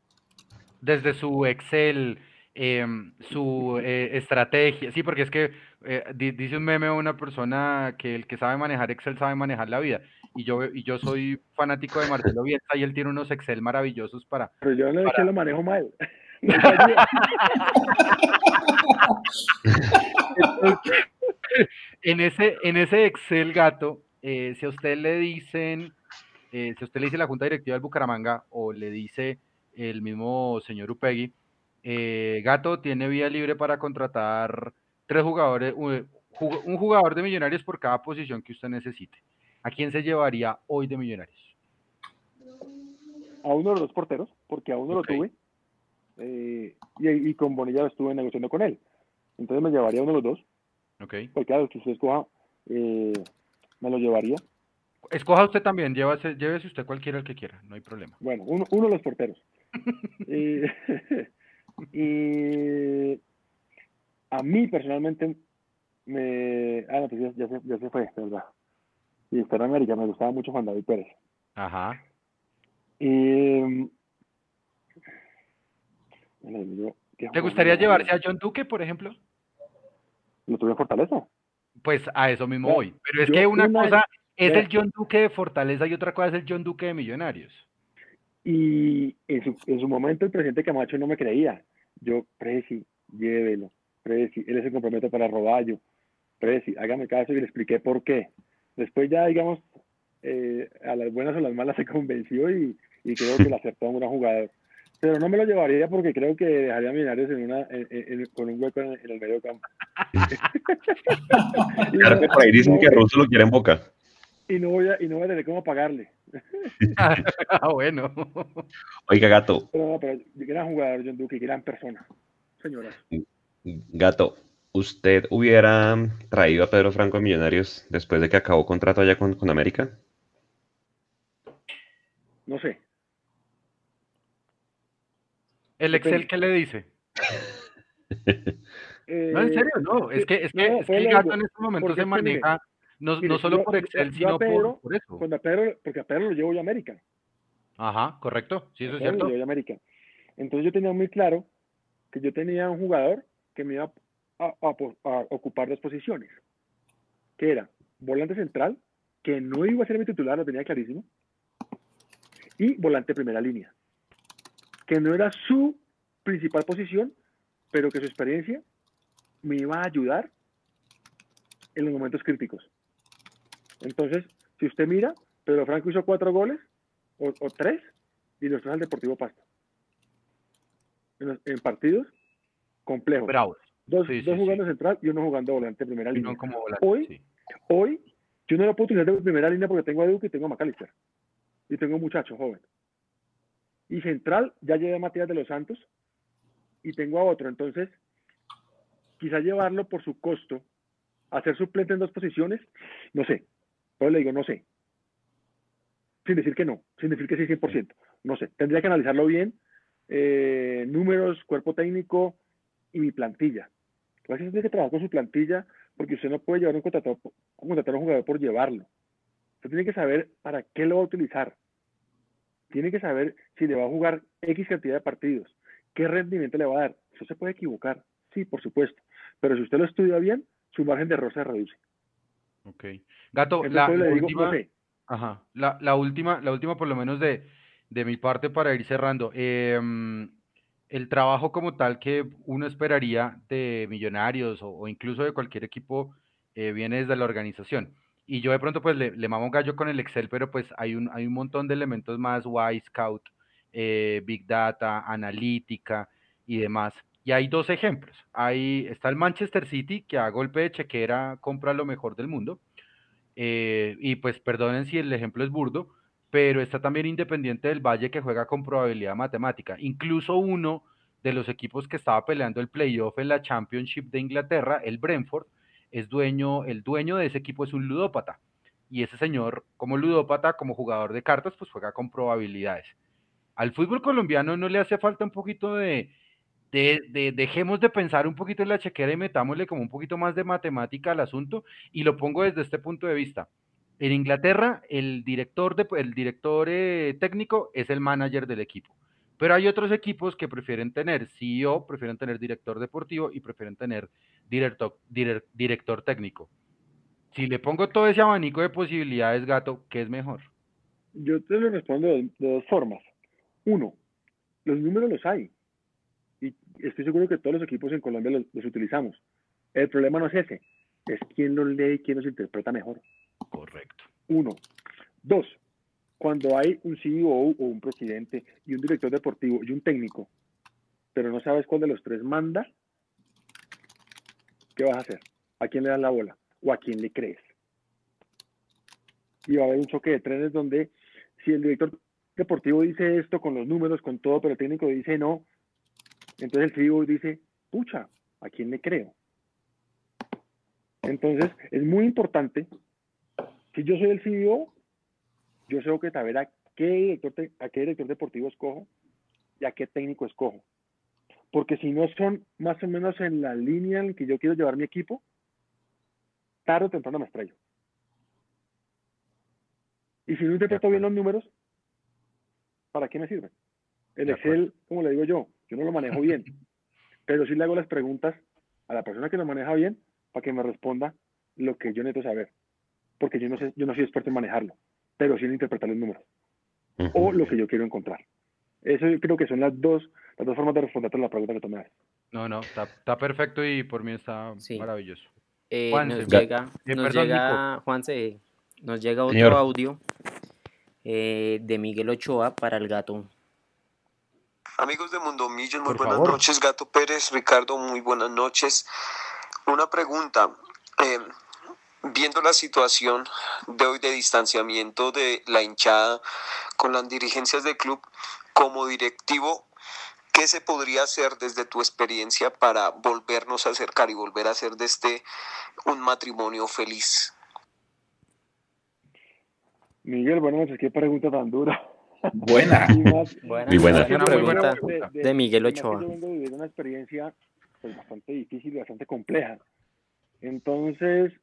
Desde su Excel, em, su estrategia, sí, porque es que dice un meme una persona que el que sabe manejar Excel sabe manejar la vida. Y yo, y yo soy fanático de Marcelo Bielsa y él tiene unos Excel maravillosos para. Pero yo no es que lo manejo mal. en, ese, en ese Excel gato, eh, si a usted le dicen, eh, si usted le dice la Junta Directiva del Bucaramanga o le dice el mismo señor Upegui, eh, Gato tiene vía libre para contratar tres jugadores, un jugador de millonarios por cada posición que usted necesite. ¿A quién se llevaría hoy de millonarios? A uno de los porteros, porque a uno lo tuve y, y, con Bonilla estuve negociando con él. Entonces me llevaría uno de los dos. Ok. Porque claro, que usted escoja, eh, me lo llevaría. Escoja usted también, llévese, llévese usted cualquiera el que quiera, no hay problema. Bueno, uno, uno de los porteros. y, a mí personalmente me... Ah, no, pues ya, se, ya se fue, ¿verdad? Y está en América, me gustaba mucho Juan David Pérez. Ajá. Y... ¿Te gustaría llevarse a John Duque, por ejemplo? lo tuve en Fortaleza. Pues a eso mismo voy. Pero es que una, cosa es el John Duque de Fortaleza y otra cosa es el John Duque de Millonarios. Y en su, en su momento el presidente Camacho no me creía. Yo, Presi, llévelo. Presi, él se compromete para Roballo. Presi, hágame caso y le expliqué por qué. Después ya, digamos, eh, a las buenas o las malas se convenció y, y creo que le aceptó a un gran jugador. Pero no me lo llevaría porque creo que dejaría a Millonarios en una, con un hueco en, el medio campo. claro que por ahí dicen que Russo lo quiere en boca. Y no voy a, y no voy a tener cómo pagarle. ah, bueno. Oiga, gato. Pero, no, pero gran jugador, John Duque, gran persona. Señora. Gato, ¿usted hubiera traído a Pedro Franco a Millonarios después de que acabó contrato allá con, con América? No sé. ¿El Excel qué le dice? no, en serio, no. Es que, es que, es que el gato en este momento se maneja no, no solo por Excel, sino por, por, eso. Cuando a Pedro, porque a Pedro lo llevo yo a América. Ajá, correcto. Sí, eso es cierto. Lo llevo a América. Entonces yo tenía muy claro que yo tenía un jugador que me iba a, a ocupar dos posiciones. Que era volante central, que no iba a ser mi titular, lo tenía clarísimo. Y volante primera línea que no era su principal posición, pero que su experiencia me iba a ayudar en los momentos críticos. Entonces, si usted mira, Pedro Franco hizo cuatro goles o, tres y los tres al Deportivo Pasto. En, partidos complejos. Dos, jugando central y uno jugando volante primera línea. hoy, hoy, yo no lo puedo utilizar de primera línea porque tengo a Duque y tengo a McAllister. Y tengo un muchacho joven. Y central, ya llevé a Matías de los Santos y tengo a otro. Entonces, quizá llevarlo por su costo, hacer suplente en dos posiciones, no sé. Pero le digo, no sé. Sin decir que no, sin decir que sí 100%. No sé. Tendría que analizarlo bien. Eh, números, cuerpo técnico y mi plantilla. A veces tiene que trabajar con su plantilla porque usted no puede llevar un contratar a un jugador por llevarlo. Usted tiene que saber para qué lo va a utilizar tiene que saber si le va a jugar X cantidad de partidos, qué rendimiento le va a dar. Eso se puede equivocar, sí, por supuesto, pero si usted lo estudia bien, su margen de error se reduce. Ok. Gato, la, última, ajá, la, última, la última por lo menos de, mi parte para ir cerrando. Em, el trabajo como tal que uno esperaría de Millonarios o, incluso de cualquier equipo eh, viene desde la organización y yo de pronto pues le, le mamo un gallo con el Excel, pero pues hay un, hay un montón de elementos más, Y Scout, eh, Big Data, analítica y demás. Y hay dos ejemplos. Ahí está el Manchester City, que a golpe de chequera compra lo mejor del mundo. Eh, y pues perdonen si el ejemplo es burdo, pero está también Independiente del Valle que juega con probabilidad matemática. Incluso uno de los equipos que estaba peleando el playoff en la Championship de Inglaterra, el Brentford, es dueño, el dueño de ese equipo es un ludópata. Y ese señor, como ludópata, como jugador de cartas, pues juega con probabilidades. Al fútbol colombiano no le hace falta un poquito de, de, dejemos de pensar un poquito en la chequera y metámosle como un poquito más de matemática al asunto y lo pongo desde este punto de vista. En Inglaterra, el director, de, el director eh, técnico es el manager del equipo, pero hay otros equipos que prefieren tener CEO, prefieren tener director deportivo y prefieren tener director, director técnico. Si le pongo todo ese abanico de posibilidades, gato, ¿qué es mejor? Yo te lo respondo de, dos formas. Uno, los números los hay. Y estoy seguro que todos los equipos en Colombia los, los utilizamos. El problema no es ese, es quién los lee y quién los interpreta mejor. Correcto. Uno. Dos, cuando hay un CEO o un presidente y un director deportivo y un técnico, pero no sabes cuál de los tres manda, ¿qué vas a hacer? ¿A quién le das la bola? ¿O a quién le crees? Y va a haber un choque de trenes donde si el director deportivo dice esto con los números, con todo, pero el técnico dice no, entonces el CEO dice, pucha, ¿a quién le creo? Entonces es muy importante, si yo soy el CEO, yo tengo que saber a qué director, a qué director deportivo escojo y a qué técnico escojo. Porque si no son más o menos en la línea en que yo quiero llevar mi equipo, tarde o temprano me estrello. Y si no interpreto bien los números, ¿para qué me sirve? El Excel, como le digo yo, yo no lo manejo bien, pero sí le hago las preguntas a la persona que lo maneja bien para que me responda lo que yo necesito saber, porque yo no sé, yo no soy experto en manejarlo, pero sí en interpretar los números. O lo que yo quiero encontrar. Eso yo creo que son las dos, las dos formas de responder a la pregunta que tú me No, no, está, perfecto y por mí está maravilloso. Eh, nos llega, eh, nos llega Juanse, nos llega otro audio eh, de Miguel Ochoa para el gato. Amigos de Mundo Millos, muy buenas noches. Gato Pérez, Ricardo, muy buenas noches. Una pregunta. Eh, viendo la situación de hoy de distanciamiento de la hinchada con las dirigencias del club, como directivo, ¿qué se podría hacer desde tu experiencia para volvernos a acercar y volver a hacer de este un matrimonio feliz? Miguel, bueno, noches, qué pregunta tan dura. Buena. Muy buena. pregunta de, Miguel Ochoa. Yo vengo a una experiencia pues, bastante difícil y bastante compleja. Entonces,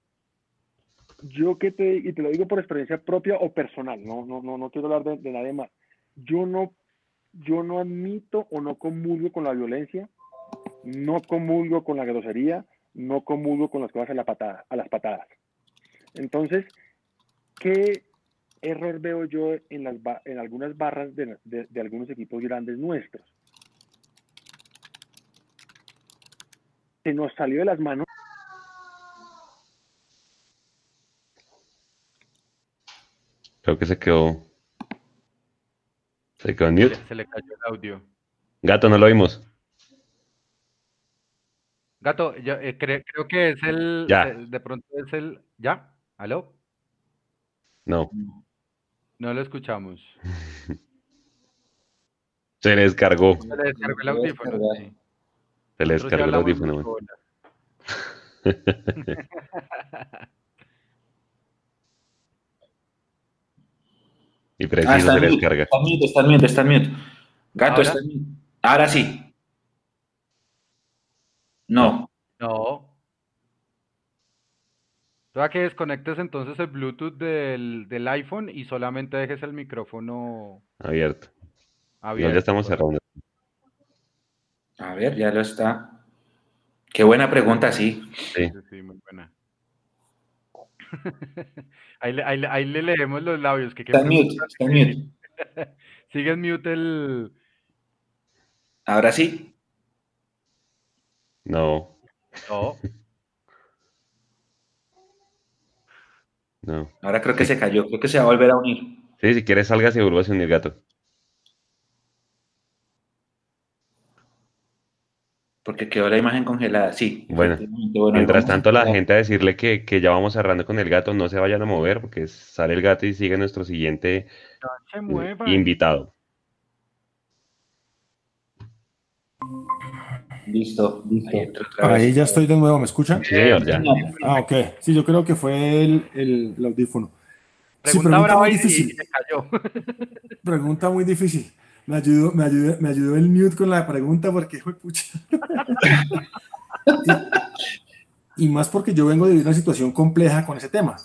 yo que te, y te lo digo por experiencia propia o personal, no, no, no, no quiero hablar de, nadie más. Yo no, yo no admito o no comulgo con la violencia, no comulgo con la grosería, no comulgo con las cosas a, la patada, a las patadas. Entonces, ¿qué error veo yo en, las, en algunas barras de, de, algunos equipos grandes nuestros. Se nos salió de las manos. Creo que se quedó. Se quedó en mute. Se le cayó el audio. Gato, no lo oímos. Gato, yo, eh, creo que es el. Ya. De pronto es el. ¿Ya? ¿Aló? No. No lo escuchamos. Se le descargó. Se le descargó el audífono. Se le descargó el audífono. y preciso ah, se le descarga. Está mute, está mute, está mute. Gato, ¿Ahora? está mute. Ahora sí. No. No. Toda que desconectes entonces el Bluetooth del, iPhone y solamente dejes el micrófono abierto. ya estamos cerrando. A ver, ya lo está. Qué buena pregunta, sí. Sí, sí, muy buena. ahí, le leemos los labios. Que está en mute, está en mute. Sigue en mute el... Ahora sí. No. No. No. Ahora creo que se cayó, creo que se va a volver a unir. Sí, si quieres salgas y vuelvas a unir gato. Porque quedó la imagen congelada, sí. Bueno, mientras tanto la gente a decirle que, ya vamos cerrando con el gato, no se vayan a mover porque sale el gato y sigue nuestro siguiente invitado. Listo, listo. Ahí ya estoy de nuevo, ¿me escuchan? Sí, señor, ya. Ah, ok. Sí, yo creo que fue el, audífono. Pregunta, sí, pregunta muy difícil. pregunta muy difícil. me ayudó, me ayudó, me ayudó el mute con la pregunta porque fue pucha. y, más porque yo vengo de una situación compleja con ese tema,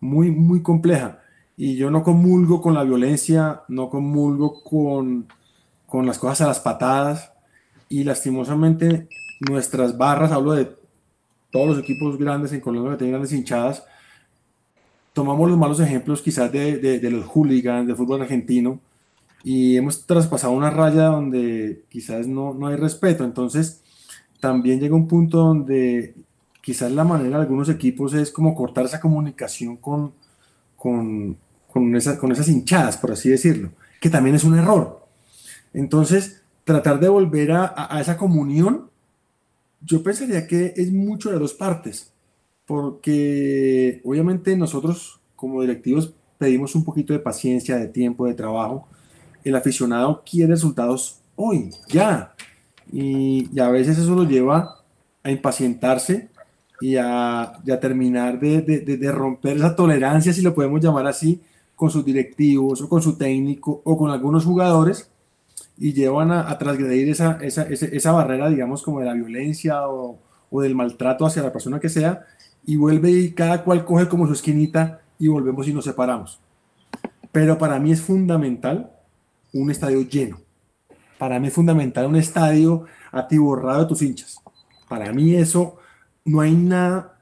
muy, muy compleja. Y yo no comulgo con la violencia, no comulgo con, con las cosas a las patadas. Y lastimosamente nuestras barras, hablo de todos los equipos grandes en Colombia que tienen grandes hinchadas, tomamos los malos ejemplos quizás de, de, los hooligans, de fútbol argentino, y hemos traspasado una raya donde quizás no, no hay respeto. Entonces, también llega un punto donde quizás la manera de algunos equipos es como cortar esa comunicación con, con, con, esa, con esas hinchadas, por así decirlo, que también es un error. Entonces, tratar de volver a, a esa comunión, yo pensaría que es mucho de dos partes porque obviamente nosotros como directivos pedimos un poquito de paciencia, de tiempo, de trabajo. El aficionado quiere resultados hoy, ya. Y, a veces eso lo lleva a impacientarse y a, terminar de, romper esa tolerancia, si lo podemos llamar así, con sus directivos o con su técnico o con algunos jugadores y llevan a, transgredir esa, esa, barrera, digamos, como de la violencia o, o del maltrato hacia la persona que sea y vuelve y cada cual coge como su esquinita y volvemos y nos separamos. Pero para mí es fundamental un estadio lleno. Para mí es fundamental un estadio atiborrado de tus hinchas. Para mí eso no hay nada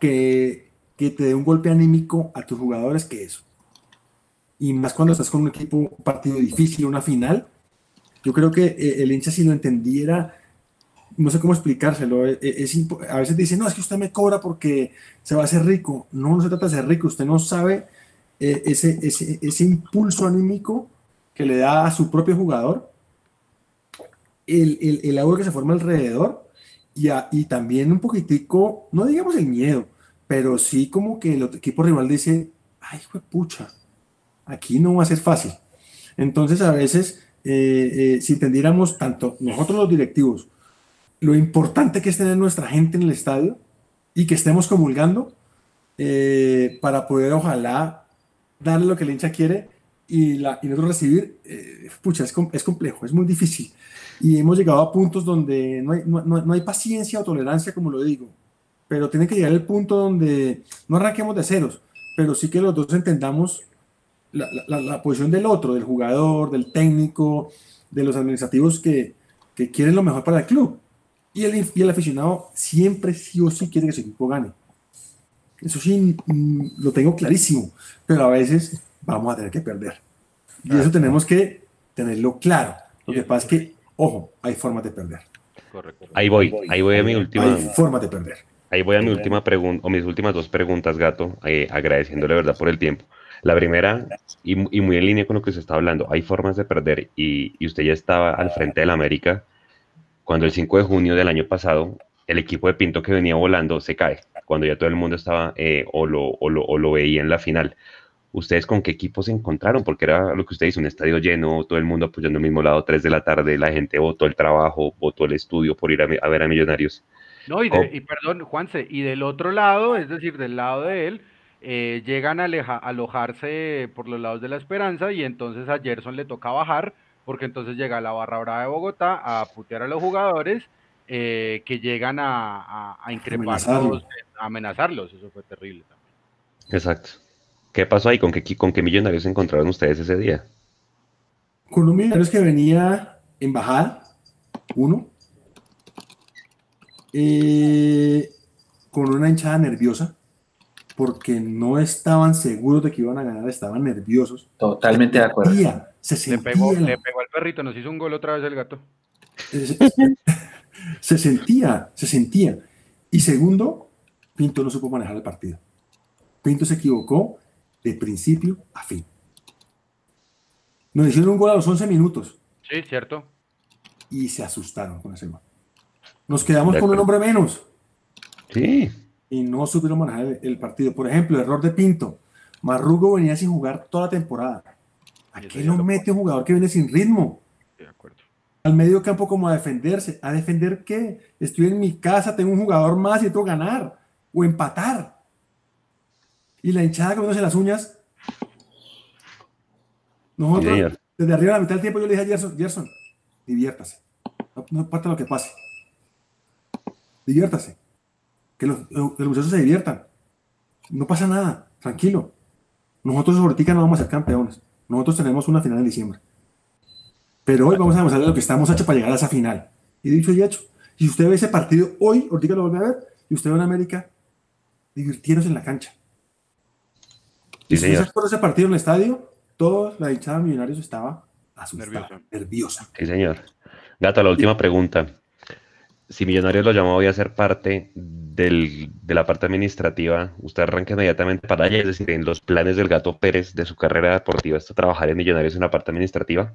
que, que te dé un golpe anímico a tus jugadores que eso. Y más cuando estás con un equipo, un partido difícil, una final. Yo creo que eh, el hincha si lo entendiera no sé cómo explicárselo. E, e, es, a veces dicen, no, es que usted me cobra porque se va a hacer rico. No, no se trata de ser rico. Usted no sabe eh, ese, ese, ese, impulso anímico que le da a su propio jugador, el, el, el agua que se forma alrededor y, y también un poquitico, no digamos el miedo, pero sí como que el equipo rival dice, ay, pucha, aquí no va a ser fácil. Entonces a veces, eh, eh, si entendiéramos tanto nosotros los directivos, lo importante que es tener nuestra gente en el estadio y que estemos comulgando eh, para poder ojalá darle lo que el hincha quiere y, la, y nosotros recibir, eh, pucha, es, es, complejo, es muy difícil. Y hemos llegado a puntos donde no hay, no, no hay paciencia o tolerancia, como lo digo, pero tiene que llegar el punto donde no arranquemos de ceros, pero sí que los dos entendamos la, la, la posición del otro, del jugador, del técnico, de los administrativos que, que quieren lo mejor para el club y el, aficionado siempre sí o sí quiere que su equipo gane. Eso sí, mm, lo tengo clarísimo, pero a veces vamos a tener que perder. Y eso tenemos que tenerlo claro. Lo que pasa es que, ojo, hay formas de perder. Ahí voy, ahí voy a mi última. Hay formas de perder. Ahí voy a mi última pregunta, o mis últimas dos preguntas, Gato, eh, agradeciéndole verdad por el tiempo. La primera, y, muy en línea con lo que se está hablando, hay formas de perder, y, y usted ya estaba al frente del América cuando el 5 de junio del año pasado el equipo de Pinto que venía volando se cae, cuando ya todo el mundo estaba eh, o, lo, o, lo, o, lo, veía en la final. ¿Ustedes con qué equipo se encontraron? Porque era lo que usted dice, un estadio lleno, todo el mundo apoyando al mismo lado, 3 de la tarde, la gente votó el trabajo, votó el estudio por ir a, ver a Millonarios. No, y, y, perdón, Juanse, y del otro lado, es decir, del lado de él, eh, llegan a alojarse por los lados de la esperanza y entonces a Gerson le toca bajar porque entonces llega la barra brava de Bogotá a putear a los jugadores eh, que llegan a, a, increparlos, a amenazarlos. Eso fue terrible también. Exacto. ¿Qué pasó ahí? ¿Con qué, con qué millonarios se encontraron ustedes ese día? Con un millonario que venía en bajada, uno, eh, con una hinchada nerviosa, porque no estaban seguros de que iban a ganar, estaban nerviosos. Totalmente de acuerdo le, pegó, al perrito, nos hizo un gol otra vez el gato. Se, sentía, se sentía. Y segundo, Pinto no supo manejar el partido. Pinto se equivocó de principio a fin. Nos hicieron un gol a los 11 minutos. Sí, cierto. Y se asustaron con ese gol. Nos quedamos con un hombre menos. Sí. Y no supieron manejar el, el partido. Por ejemplo, error de Pinto. Marrugo venía sin jugar toda la temporada ¿A qué lo mete un jugador que viene sin ritmo? De acuerdo. Al medio campo como a defenderse. ¿A defender qué? Estoy en mi casa, tengo un jugador más y tengo que ganar o empatar. Y la hinchada comiéndose las uñas. Nosotros, Desde arriba a la mitad del tiempo yo le dije a Gerson, Gerson, diviértase. No, no importa lo que pase. Diviértase. Que los, que los muchachos se diviertan. No pasa nada. Tranquilo. Nosotros ahorita no vamos a ser campeones. Nosotros tenemos una final en diciembre. Pero hoy vamos a demostrar lo que estamos hechos para llegar a esa final. Y dicho y hecho. Si usted ve ese partido hoy, ahorita lo vuelve a ver, y usted ve en América, divirtiéndose en la cancha. y si usted por ese partido en el estadio, toda la hinchada de Millonarios estaba asustada, nerviosa. Sí, señor. Gato, la última pregunta. Si Millonarios lo llamó hoy a ser parte del, de la parte administrativa, ¿usted arranca inmediatamente para allá? Es decir, en los planes del Gato Pérez de su carrera deportiva, ¿está trabajar en Millonarios en la parte administrativa?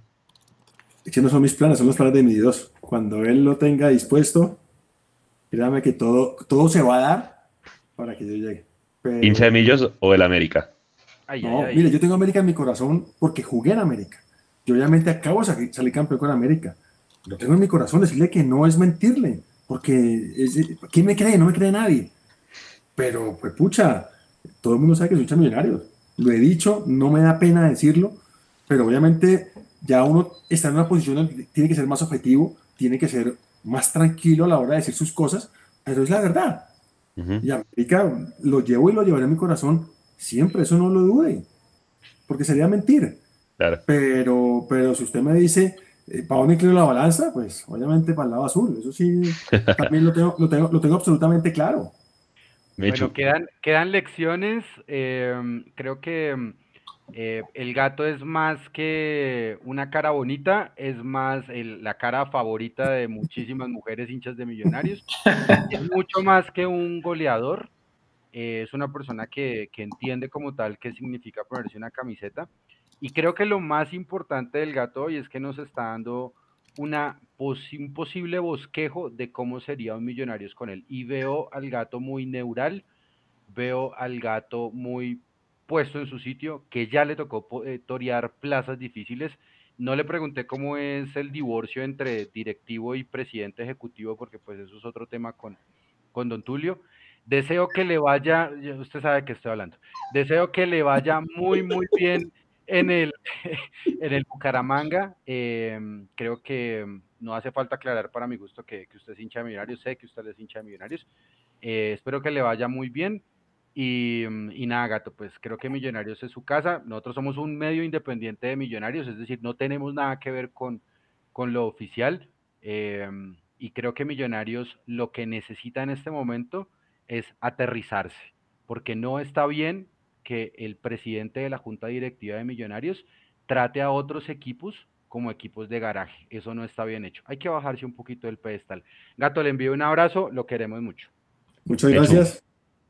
Es que no son mis planes, son los planes de mi Dios. Cuando él lo tenga dispuesto, créame que todo, todo se va a dar para que yo llegue. ¿Hincha de Millos o del América? no, mire, yo tengo América en mi corazón porque jugué en América. Yo obviamente acabo de salir campeón con América. Lo tengo en mi corazón, decirle que no es mentirle, porque ¿quién me cree? No me cree nadie. Pero, pues pucha, todo el mundo sabe que soy millonario. Lo he dicho, no me da pena decirlo, pero obviamente ya uno está en una posición donde tiene que ser más objetivo, tiene que ser más tranquilo a la hora de decir sus cosas, pero es la verdad. Y América lo llevo y lo llevaré en mi corazón siempre, eso no lo dude, porque sería mentir. Pero, pero si usted me dice, eh, ¿para dónde inclino la balanza? Pues obviamente para el lado azul, eso sí, también lo tengo, lo tengo, lo tengo absolutamente claro. Bueno, quedan, quedan lecciones, eh, creo que eh, el gato es más que una cara bonita, es más la cara favorita de muchísimas mujeres hinchas de millonarios. es mucho más que un goleador. Eh, es una persona que, entiende como tal qué significa ponerse una camiseta. Y creo que lo más importante del gato hoy es que nos está dando una un posible bosquejo de cómo sería un Millonarios con él. Y veo al gato muy neural, veo al gato muy puesto en su sitio, que ya le tocó eh, torear plazas difíciles. No le pregunté cómo es el divorcio entre directivo y presidente ejecutivo, porque pues eso es otro tema con, con don Tulio. Deseo que le vaya, usted sabe que estoy hablando, deseo que le vaya muy, muy bien en el, en el Bucaramanga. Em, creo que no hace falta aclarar para mi gusto que, que, usted es hincha de millonarios, sé que usted es hincha de millonarios. Eh, espero que le vaya muy bien. Mm, y, nada, gato, pues creo que Millonarios es su casa. Nosotros somos un medio independiente de Millonarios, es decir, no tenemos nada que ver con, con lo oficial. Em, y creo que Millonarios lo que necesita en este momento es aterrizarse, porque no está bien que el presidente de la Junta Directiva de Millonarios trate a otros equipos como equipos de garaje. Eso no está bien hecho. Hay que bajarse un poquito del pedestal. Gato, le envío un abrazo, lo queremos mucho. Muchas gracias.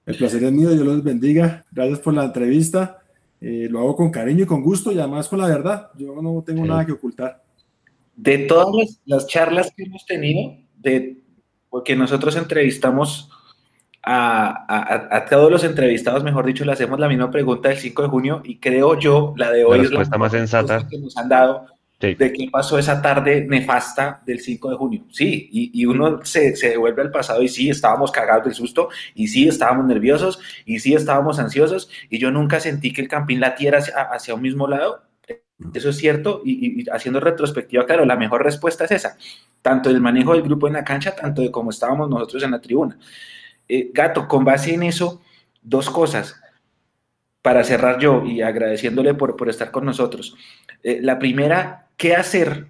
El placer es mío, Dios los bendiga. Gracias por la entrevista. Eh, lo hago con cariño y con gusto y además con la verdad. Yo no tengo nada que ocultar. De todas las, charlas que hemos tenido, de, porque nosotros entrevistamos a, todos los entrevistados, mejor dicho, le hacemos la misma pregunta del 5 de junio y creo yo la de hoy la es la más sensata que nos han dado de qué pasó esa tarde nefasta del 5 de junio. Sí, y, uno se, se, devuelve al pasado y sí, estábamos cagados del susto, y sí, estábamos nerviosos, y sí, estábamos ansiosos, y yo nunca sentí que el Campín latiera hacia, hacia un mismo lado. Eso es cierto, y, haciendo retrospectiva, claro, la mejor respuesta es esa, tanto del manejo del grupo en la cancha, tanto de cómo estábamos nosotros en la tribuna. Eh, Gato, con base en eso, dos cosas para cerrar yo y agradeciéndole por, por estar con nosotros. Eh, la primera, ¿qué hacer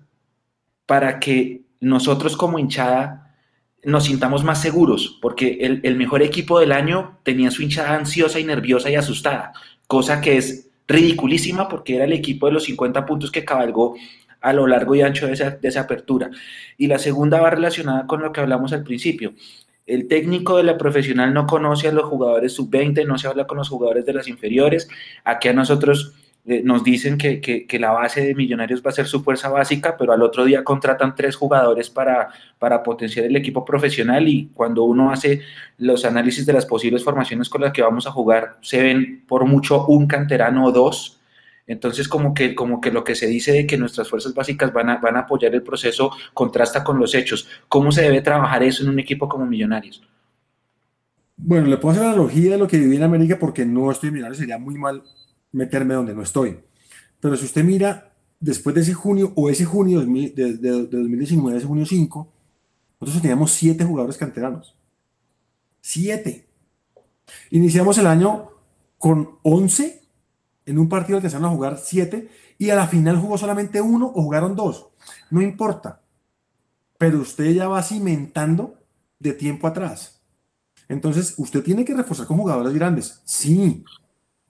para que nosotros como hinchada nos sintamos más seguros? Porque el, mejor equipo del año tenía su hinchada ansiosa y nerviosa y asustada, cosa que es ridiculísima porque era el equipo de los 50 puntos que cabalgó a lo largo y ancho de esa, de esa apertura. Y la segunda va relacionada con lo que hablamos al principio. El técnico de la profesional no conoce a los jugadores sub-20, no se habla con los jugadores de las inferiores. Aquí a nosotros eh, nos dicen que, la base de Millonarios va a ser su fuerza básica, pero al otro día contratan tres jugadores para, para potenciar el equipo profesional y cuando uno hace los análisis de las posibles formaciones con las que vamos a jugar, se ven por mucho un canterano o dos entonces, como que, como que lo que se dice de que nuestras fuerzas básicas van a, van a apoyar el proceso contrasta con los hechos. ¿Cómo se debe trabajar eso en un equipo como Millonarios? Bueno, le puedo hacer analogía de lo que viví en América porque no estoy en Millonarios, sería muy mal meterme donde no estoy. Pero si usted mira, después de ese junio, o ese junio de, de 2019, ese junio 5, nosotros teníamos siete jugadores canteranos. Siete. Iniciamos el año con 11, en un partido empezaron a jugar siete, y a la final jugó solamente uno o jugaron dos. No importa. Pero usted ya va cimentando de tiempo atrás. Entonces, usted tiene que reforzar con jugadores grandes. Sí,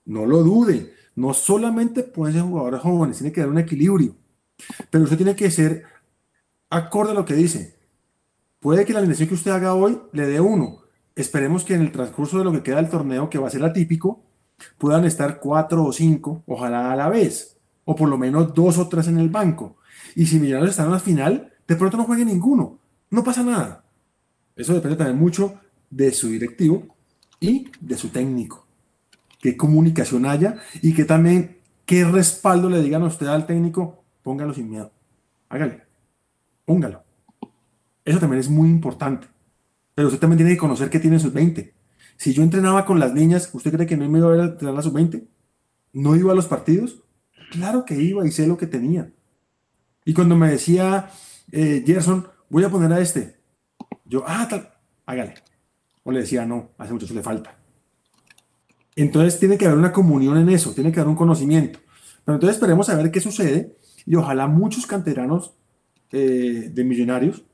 no lo dude. No solamente pueden ser jugadores jóvenes, tiene que dar un equilibrio. Pero usted tiene que ser acorde a lo que dice. Puede que la alineación que usted haga hoy le dé uno. Esperemos que en el transcurso de lo que queda del torneo, que va a ser atípico, puedan estar cuatro o cinco, ojalá a la vez, o por lo menos dos o tres en el banco. Y si Millonarios están en la final, de pronto no juegue ninguno. No pasa nada. Eso depende también mucho de su directivo y de su técnico. Qué comunicación haya y que también qué respaldo le digan a usted al técnico, póngalo sin miedo. Hágale. Póngalo. Eso también es muy importante. Pero usted también tiene que conocer que tiene sus 20. Si yo entrenaba con las niñas, ¿usted cree que no me iba a ver a entrenar a sus 20? ¿No iba a los partidos? Claro que iba y sé lo que tenía. Y cuando me decía eh, Gerson, voy a poner a este, yo, ah, tal, hágale. O le decía, no, hace mucho se le falta. Entonces tiene que haber una comunión en eso, tiene que haber un conocimiento. Pero entonces esperemos a ver qué sucede y ojalá muchos canteranos eh, de millonarios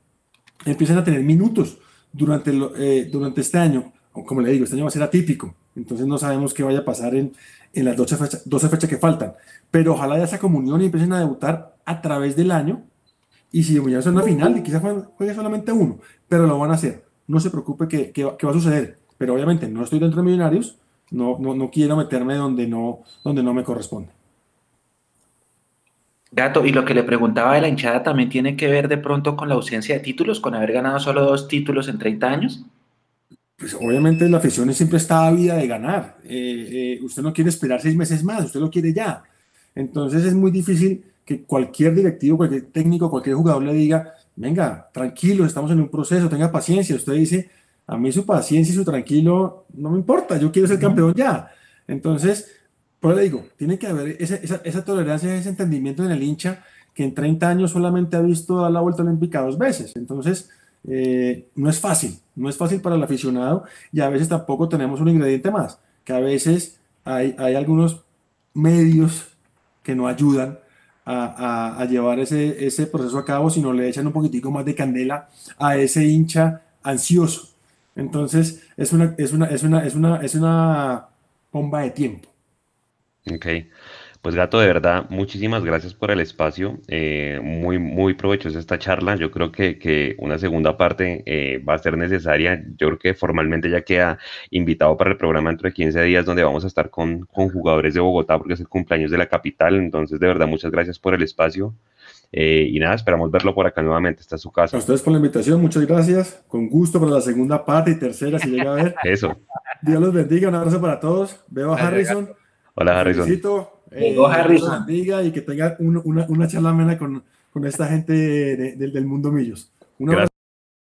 empiecen a tener minutos durante, eh, durante este año. Como le digo, este año va a ser atípico, entonces no sabemos qué vaya a pasar en, en las 12 fechas, 12 fechas que faltan. Pero ojalá haya esa comunión y empiecen a debutar a través del año. Y si Millonarios en una final, y quizás juegue solamente uno, pero lo van a hacer. No se preocupe que, que, va a suceder. Pero obviamente no estoy dentro de Millonarios, no, no, no quiero meterme donde no, donde no me corresponde. Gato, y lo que le preguntaba de la hinchada también tiene que ver de pronto con la ausencia de títulos, con haber ganado solo dos títulos en 30 años. Pues obviamente la afición siempre está ávida de ganar. Eh, eh, usted no quiere esperar seis meses más, usted lo quiere ya. Entonces es muy difícil que cualquier directivo, cualquier técnico, cualquier jugador le diga, venga, tranquilo, estamos en un proceso, tenga paciencia. Usted dice, a mí su paciencia y su tranquilo no me importa, yo quiero ser campeón ya. Entonces, pues le digo, tiene que haber esa, esa, tolerancia, ese entendimiento en el hincha que en 30 años solamente ha visto dar la vuelta olímpica dos veces. Entonces, eh, no es fácil, no es fácil para el aficionado y a veces tampoco tenemos un ingrediente más, que a veces hay, hay algunos medios que no ayudan a, llevar ese, ese proceso a cabo, sino le echan un poquitico más de candela a ese hincha ansioso. Entonces, es una, es una, es una, es una, es una bomba de tiempo. Ok. Pues gato, de verdad, muchísimas gracias por el espacio. Eh, muy, muy provechosa esta charla. Yo creo que, que una segunda parte eh, va a ser necesaria. Yo creo que formalmente ya queda invitado para el programa dentro de 15 días donde vamos a estar con, con jugadores de Bogotá porque es el cumpleaños de la capital. Entonces, de verdad, muchas gracias por el espacio. Eh, y nada, esperamos verlo por acá nuevamente. Está su casa. A ustedes por la invitación, muchas gracias. Con gusto para la segunda parte y tercera, si llega a ver. Eso. Dios los bendiga. Un abrazo para todos. Veo a Harrison. Hola, Harrison. Eh, Harrison. Bendiga y que tenga una, una, charla amena con, con esta gente del mundo Millos. Un abrazo.